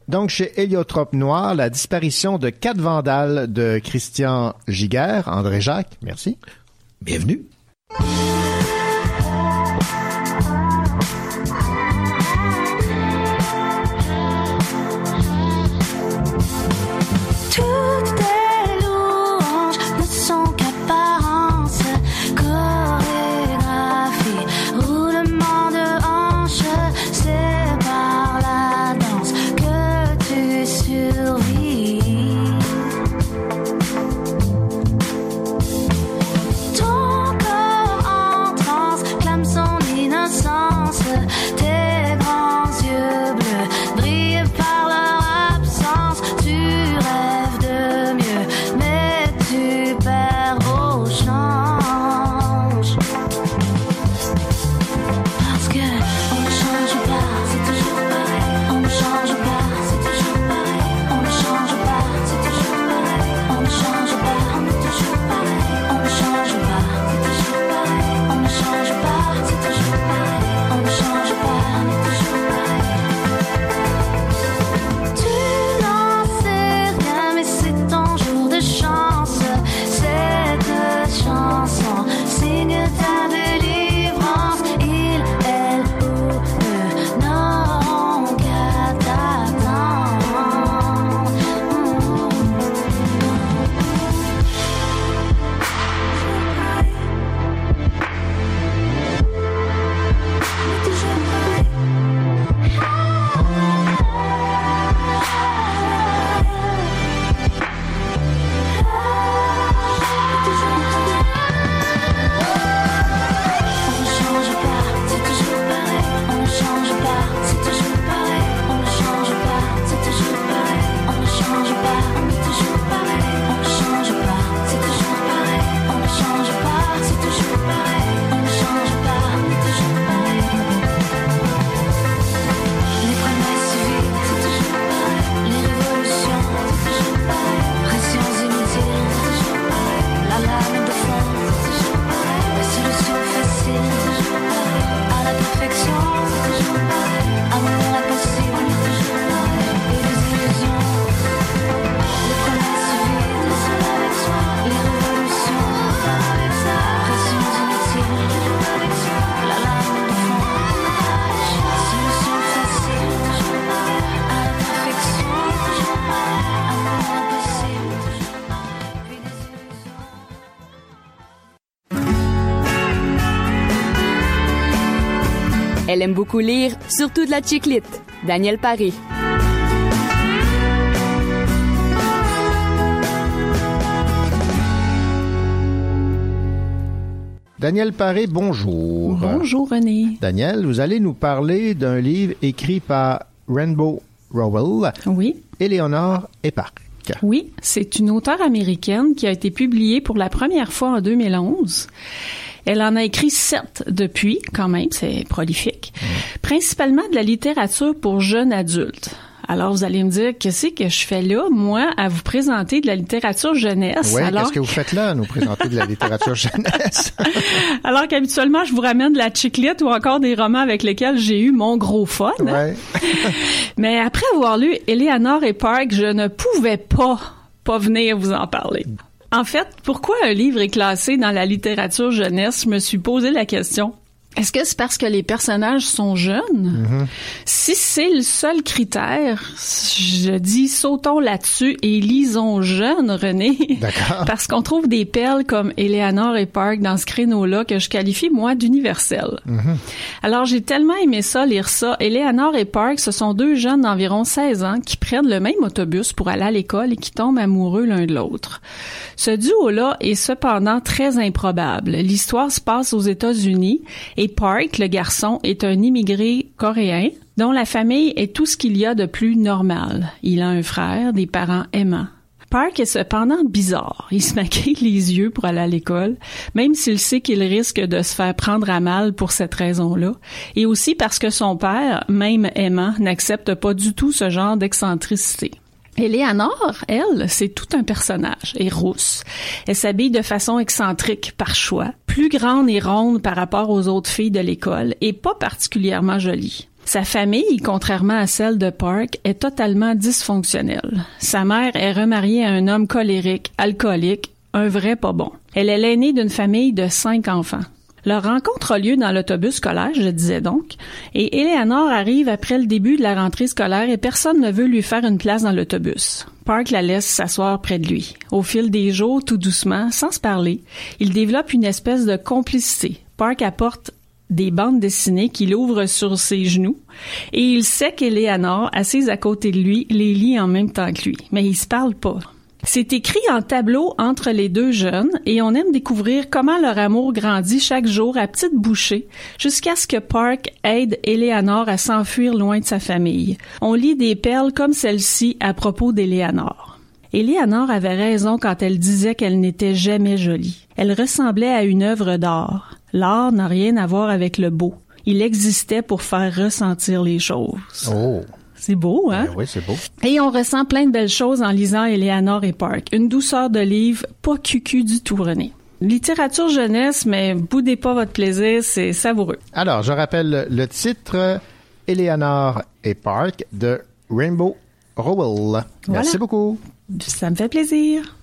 Donc, chez Héliotrope Noir, la disparition de quatre vandales de Christian Giguère, André Jacques, merci. Bienvenue. Beaucoup lire, surtout de la chiclite. Daniel Paris. Daniel Paré, bonjour. Bonjour René. Daniel, vous allez nous parler d'un livre écrit par Rainbow Rowell. Oui. Éléonore Epark. Oui, c'est une auteure américaine qui a été publiée pour la première fois en 2011. Elle en a écrit sept depuis, quand même, c'est prolifique. Principalement de la littérature pour jeunes adultes. Alors, vous allez me dire, qu'est-ce que je fais là, moi, à vous présenter de la littérature jeunesse? Oui, alors... qu'est-ce que vous faites là, à nous présenter de la littérature jeunesse? alors qu'habituellement, je vous ramène de la chiclette ou encore des romans avec lesquels j'ai eu mon gros fun. Ouais. Mais après avoir lu Eleanor et Park, je ne pouvais pas pas venir vous en parler. En fait, pourquoi un livre est classé dans la littérature jeunesse? Je me suis posé la question. Est-ce que c'est parce que les personnages sont jeunes? Mm-hmm. Si c'est le seul critère, je dis sautons là-dessus et lisons jeune, René. D'accord. parce qu'on trouve des perles comme Eleanor et Park dans ce créneau-là que je qualifie, moi, d'universel. Mm-hmm. Alors, j'ai tellement aimé ça, lire ça. Eleanor et Park, ce sont deux jeunes d'environ 16 ans qui prennent le même autobus pour aller à l'école et qui tombent amoureux l'un de l'autre. Ce duo-là est cependant très improbable. L'histoire se passe aux États-Unis et Park, le garçon, est un immigré coréen dont la famille est tout ce qu'il y a de plus normal. Il a un frère, des parents aimants. Park est cependant bizarre. Il se maquille les yeux pour aller à l'école, même s'il sait qu'il risque de se faire prendre à mal pour cette raison-là, et aussi parce que son père, même aimant, n'accepte pas du tout ce genre d'excentricité. Eleanor, elle, c'est tout un personnage, et rousse. Elle s'habille de façon excentrique par choix, plus grande et ronde par rapport aux autres filles de l'école, et pas particulièrement jolie. Sa famille, contrairement à celle de Park, est totalement dysfonctionnelle. Sa mère est remariée à un homme colérique, alcoolique, un vrai pas bon. Elle est l'aînée d'une famille de cinq enfants. Leur rencontre a lieu dans l'autobus scolaire, je disais donc, et Eleanor arrive après le début de la rentrée scolaire et personne ne veut lui faire une place dans l'autobus. Park la laisse s'asseoir près de lui. Au fil des jours, tout doucement, sans se parler, il développe une espèce de complicité. Park apporte des bandes dessinées qu'il ouvre sur ses genoux et il sait qu'Eleanor, assise à côté de lui, les lit en même temps que lui. Mais ils se parlent pas. C'est écrit en tableau entre les deux jeunes et on aime découvrir comment leur amour grandit chaque jour à petites bouchées jusqu'à ce que Park aide Eleanor à s'enfuir loin de sa famille. On lit des perles comme celle-ci à propos d'Eleanor. Eleanor avait raison quand elle disait qu'elle n'était jamais jolie. Elle ressemblait à une œuvre d'art. L'art n'a rien à voir avec le beau. Il existait pour faire ressentir les choses. Oh. C'est beau, hein? Ben oui, c'est beau. Et on ressent plein de belles choses en lisant Eleanor et Park. Une douceur de livre, pas cucu du tout, René. Littérature jeunesse, mais boudez pas votre plaisir, c'est savoureux. Alors, je rappelle le titre Eleanor et Park de Rainbow Rowell. Merci Voilà. beaucoup. Ça me fait plaisir.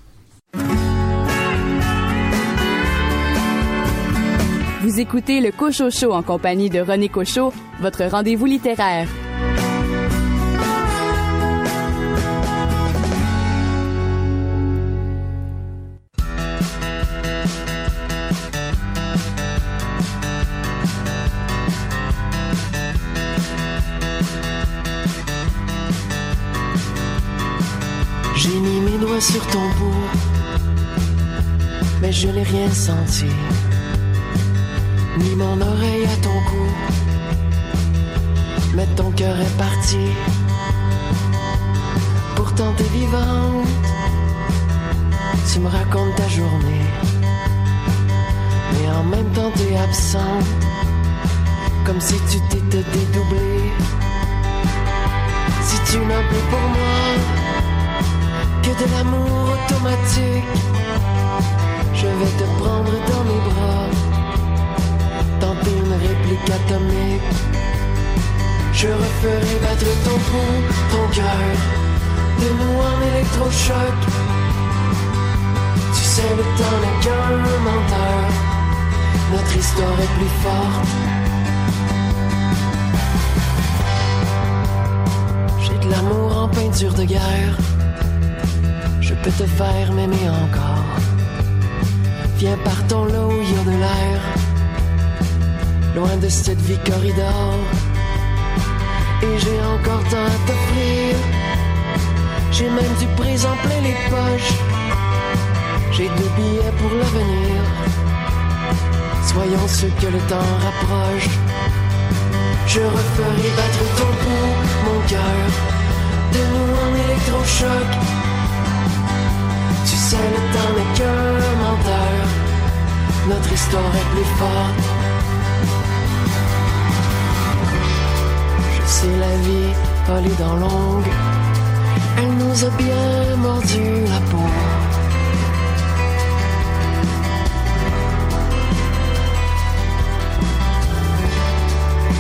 Vous écoutez le Cocho Show en compagnie de René Cocho, votre rendez-vous littéraire. J'ai mis mes doigts sur ton bout, mais je n'ai rien senti. Ni mon oreille à ton cou, mais ton cœur est parti. Pourtant t'es vivante, tu me racontes ta journée, mais en même temps t'es absente, comme si tu t'étais dédoublée. Si tu n'as plus pour moi que de l'amour automatique. Je vais te prendre dans mes bras, tenter une réplique atomique. Je referai battre ton pouls, ton cœur, de nous en électrochoc. Tu sais, le temps n'est qu'un menteur, notre histoire est plus forte. J'ai de l'amour en peinture de guerre. Je peux te faire m'aimer encore. Viens partons là où il y a de l'air. Loin de cette vie corridor. Et j'ai encore tant à t'offrir. J'ai même du présent plein les poches. J'ai deux billets pour l'avenir. Soyons ceux que le temps rapproche. Je referai battre ton pouls, mon cœur. De nous en électrochoc. Temps n'est qu'un menteur. Notre histoire est plus forte. Je sais, la vie a les dents longues. Elle nous a bien mordu la peau.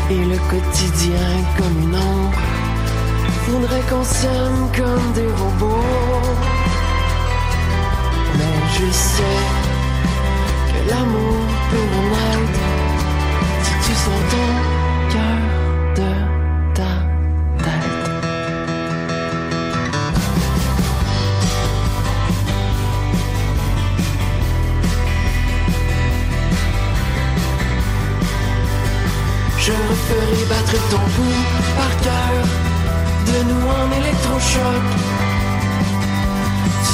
Et le quotidien comme une ombre voudrait qu'on s'aime comme des robots. Je sais que l'amour peut en être. Si tu sens ton cœur de ta tête. Je ferai battre ton pouls par cœur de nous en électrochoc.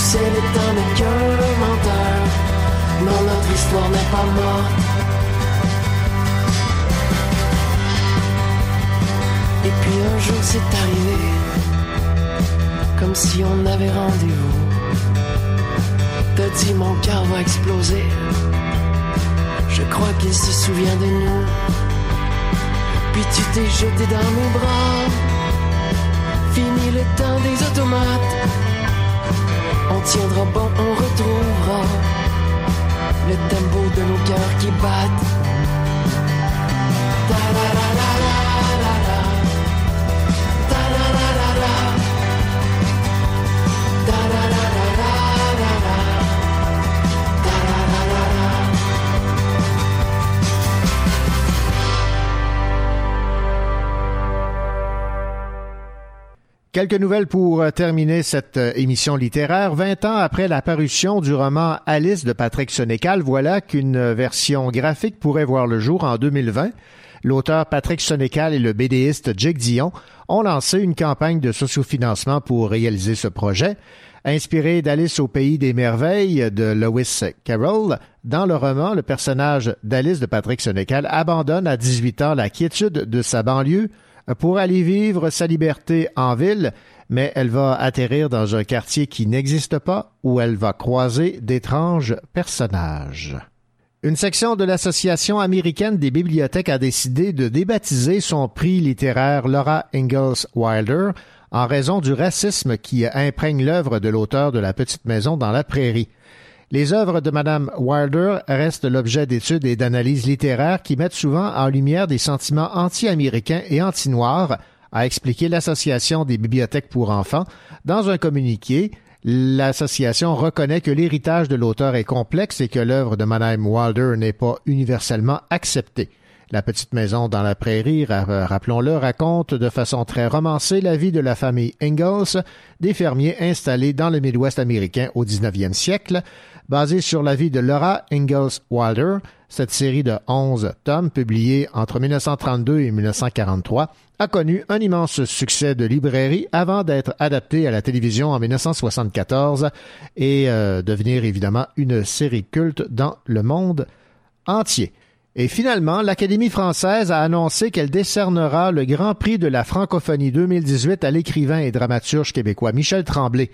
Sais, le temps qu'un menteur, non, notre histoire n'est pas morte. Et puis un jour c'est arrivé, comme si on avait rendez-vous. T'as dit mon cœur va exploser. Je crois qu'il se souvient de nous. Puis tu t'es jeté dans mes bras. Fini le temps des automates. On tiendra bon, on retrouvera le tempo de nos cœurs qui battent. Quelques nouvelles pour euh, terminer cette euh, émission littéraire. Vingt ans après la parution du roman Alice de Patrick Sénécal, voilà qu'une euh, version graphique pourrait voir le jour en 2020. L'auteur Patrick Sénécal et le BDiste Jake Dion ont lancé une campagne de sociofinancement pour réaliser ce projet. Inspiré d'Alice au pays des merveilles de Lewis Carroll, dans le roman, le personnage d'Alice de Patrick Sénécal abandonne à 18 ans la quiétude de sa banlieue pour aller vivre sa liberté en ville, mais elle va atterrir dans un quartier qui n'existe pas où elle va croiser d'étranges personnages. Une section de l'Association américaine des bibliothèques a décidé de débaptiser son prix littéraire Laura Ingalls Wilder en raison du racisme qui imprègne l'œuvre de l'auteur de La Petite Maison dans la Prairie. Les œuvres de Madame Wilder restent l'objet d'études et d'analyses littéraires qui mettent souvent en lumière des sentiments anti-américains et anti-noirs, a expliqué l'Association des bibliothèques pour enfants. Dans un communiqué, l'association reconnaît que l'héritage de l'auteur est complexe et que l'œuvre de Madame Wilder n'est pas universellement acceptée. La petite maison dans la prairie, ra- rappelons-le, raconte de façon très romancée la vie de la famille Ingalls, des fermiers installés dans le Midwest américain au 19e siècle. Basée sur la vie de Laura Ingalls Wilder, cette série de 11 tomes publiés entre 1932 et 1943 a connu un immense succès de librairie avant d'être adaptée à la télévision en 1974 et euh, devenir évidemment une série culte dans le monde entier. Et finalement, l'Académie française a annoncé qu'elle décernera le Grand Prix de la francophonie 2018 à l'écrivain et dramaturge québécois Michel Tremblay.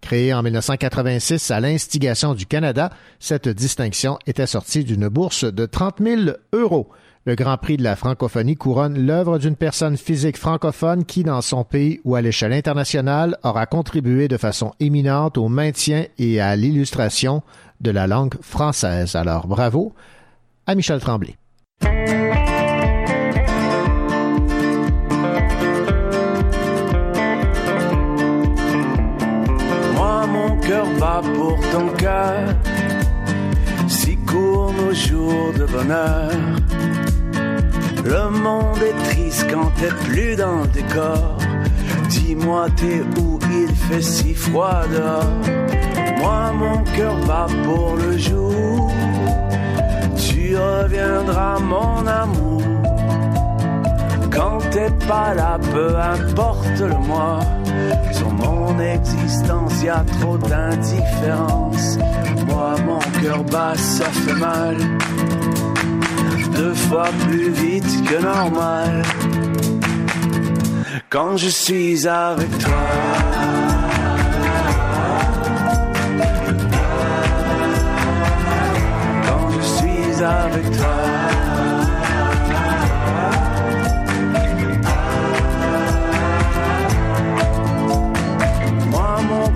Créé en 1986 à l'instigation du Canada, cette distinction était sortie d'une bourse de 30 000 euros. Le Grand Prix de la francophonie couronne l'œuvre d'une personne physique francophone qui, dans son pays ou à l'échelle internationale, aura contribué de façon éminente au maintien et à l'illustration de la langue française. Alors bravo à Michel Tremblay. Pour ton cœur. Si courts nos jours de bonheur. Le monde est triste quand t'es plus dans le décor. Dis-moi, t'es où? Il fait si froid dehors. Moi, mon cœur bat pour le jour. Tu reviendras, mon amour. Quand t'es pas là, peu importe le mois. Sur mon existence, y a trop d'indifférence. Moi, mon cœur bat, ça fait mal. Deux fois plus vite que normal. Quand je suis avec toi. Quand je suis avec toi.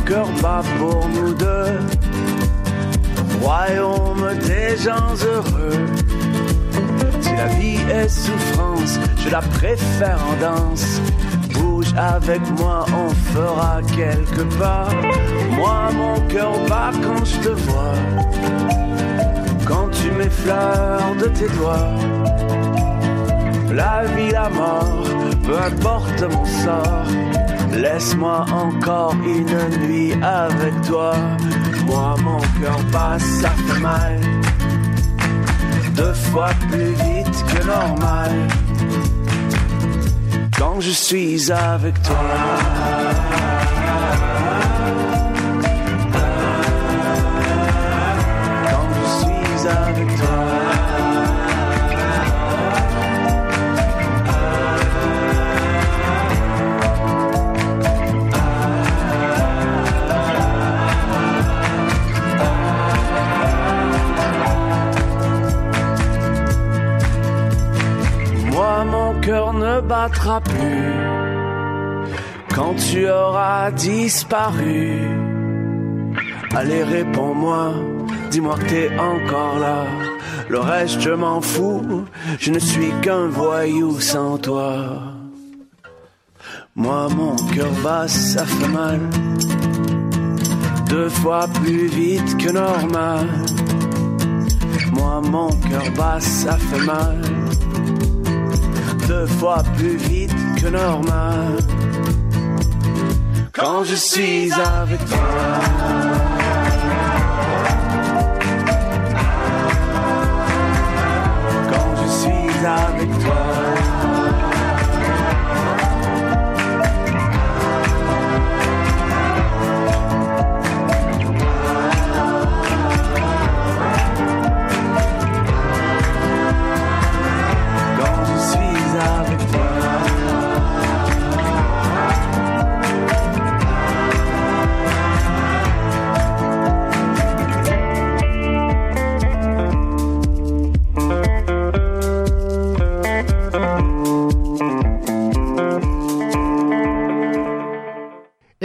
Cœur bat pour nous deux. Royaume des gens heureux. Si la vie est souffrance, je la préfère en danse. Bouge avec moi, on fera quelque part. Moi, mon cœur bat quand je te vois. Quand tu m'effleures de tes doigts. La vie, la mort, peu importe mon sort. Laisse-moi encore une nuit avec toi. Moi, mon cœur bat, ça fait mal. Deux fois plus vite que normal. quand je suis avec toi. Cœur ne battra plus quand tu auras disparu. Allez, réponds-moi, dis-moi que t'es encore là. Le reste, je m'en fous, je ne suis qu'un voyou sans toi. Moi, mon cœur bat, ça fait mal. Deux fois plus vite que normal. Moi, mon cœur bat, ça fait mal deux fois plus vite que normal. Quand je suis avec toi.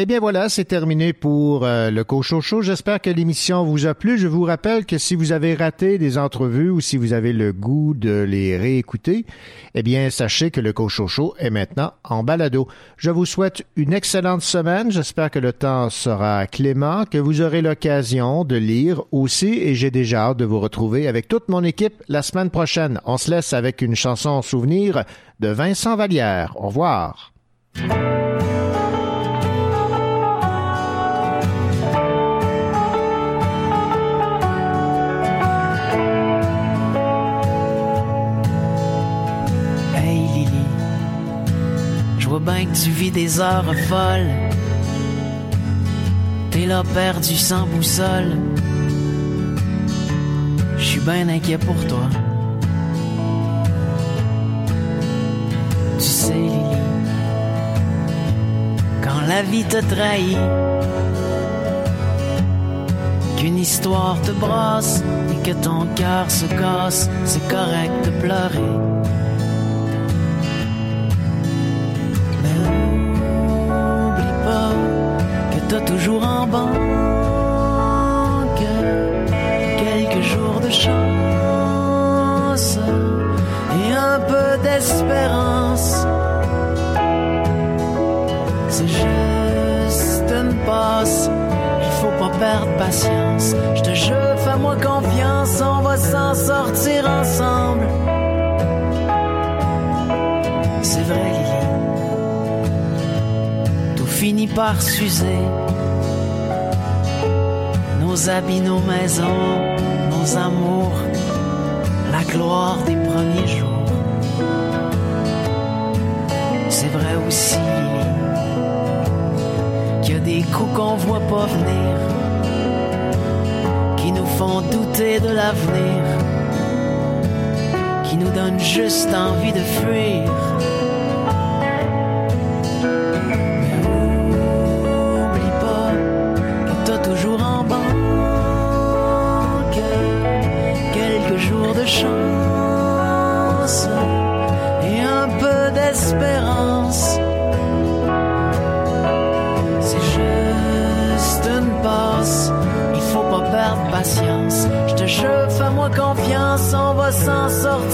Bien voilà, c'est terminé pour euh, le Cochocho. J'espère que l'émission vous a plu. Je vous rappelle que si vous avez raté des entrevues ou si vous avez le goût de les réécouter, eh bien sachez que le Cochocho est maintenant en balado. Je vous souhaite une excellente semaine. J'espère que le temps sera clément, que vous aurez l'occasion de lire aussi et j'ai déjà hâte de vous retrouver avec toute mon équipe la semaine prochaine. On se laisse avec une chanson en souvenir de Vincent Vallière. Au revoir. Vois bien que tu vis des heures folles. T'es là perdu sans boussole. Je suis bien inquiet pour toi. Tu sais, Lily, quand la vie te trahit, qu'une histoire te brasse et que ton cœur se casse, c'est correct de pleurer. T'as toujours en banque quelques jours de chance et un peu d'espérance. C'est juste une passe, il faut pas perdre patience. Je te jure, fais-moi confiance, on va s'en sortir ensemble. C'est vrai, finit par s'user. Nos habits, nos maisons, nos amours, la gloire des premiers jours. C'est vrai aussi qu'il y a des coups qu'on voit pas venir, qui nous font douter de l'avenir, qui nous donnent juste envie de fuir. S'en sortir.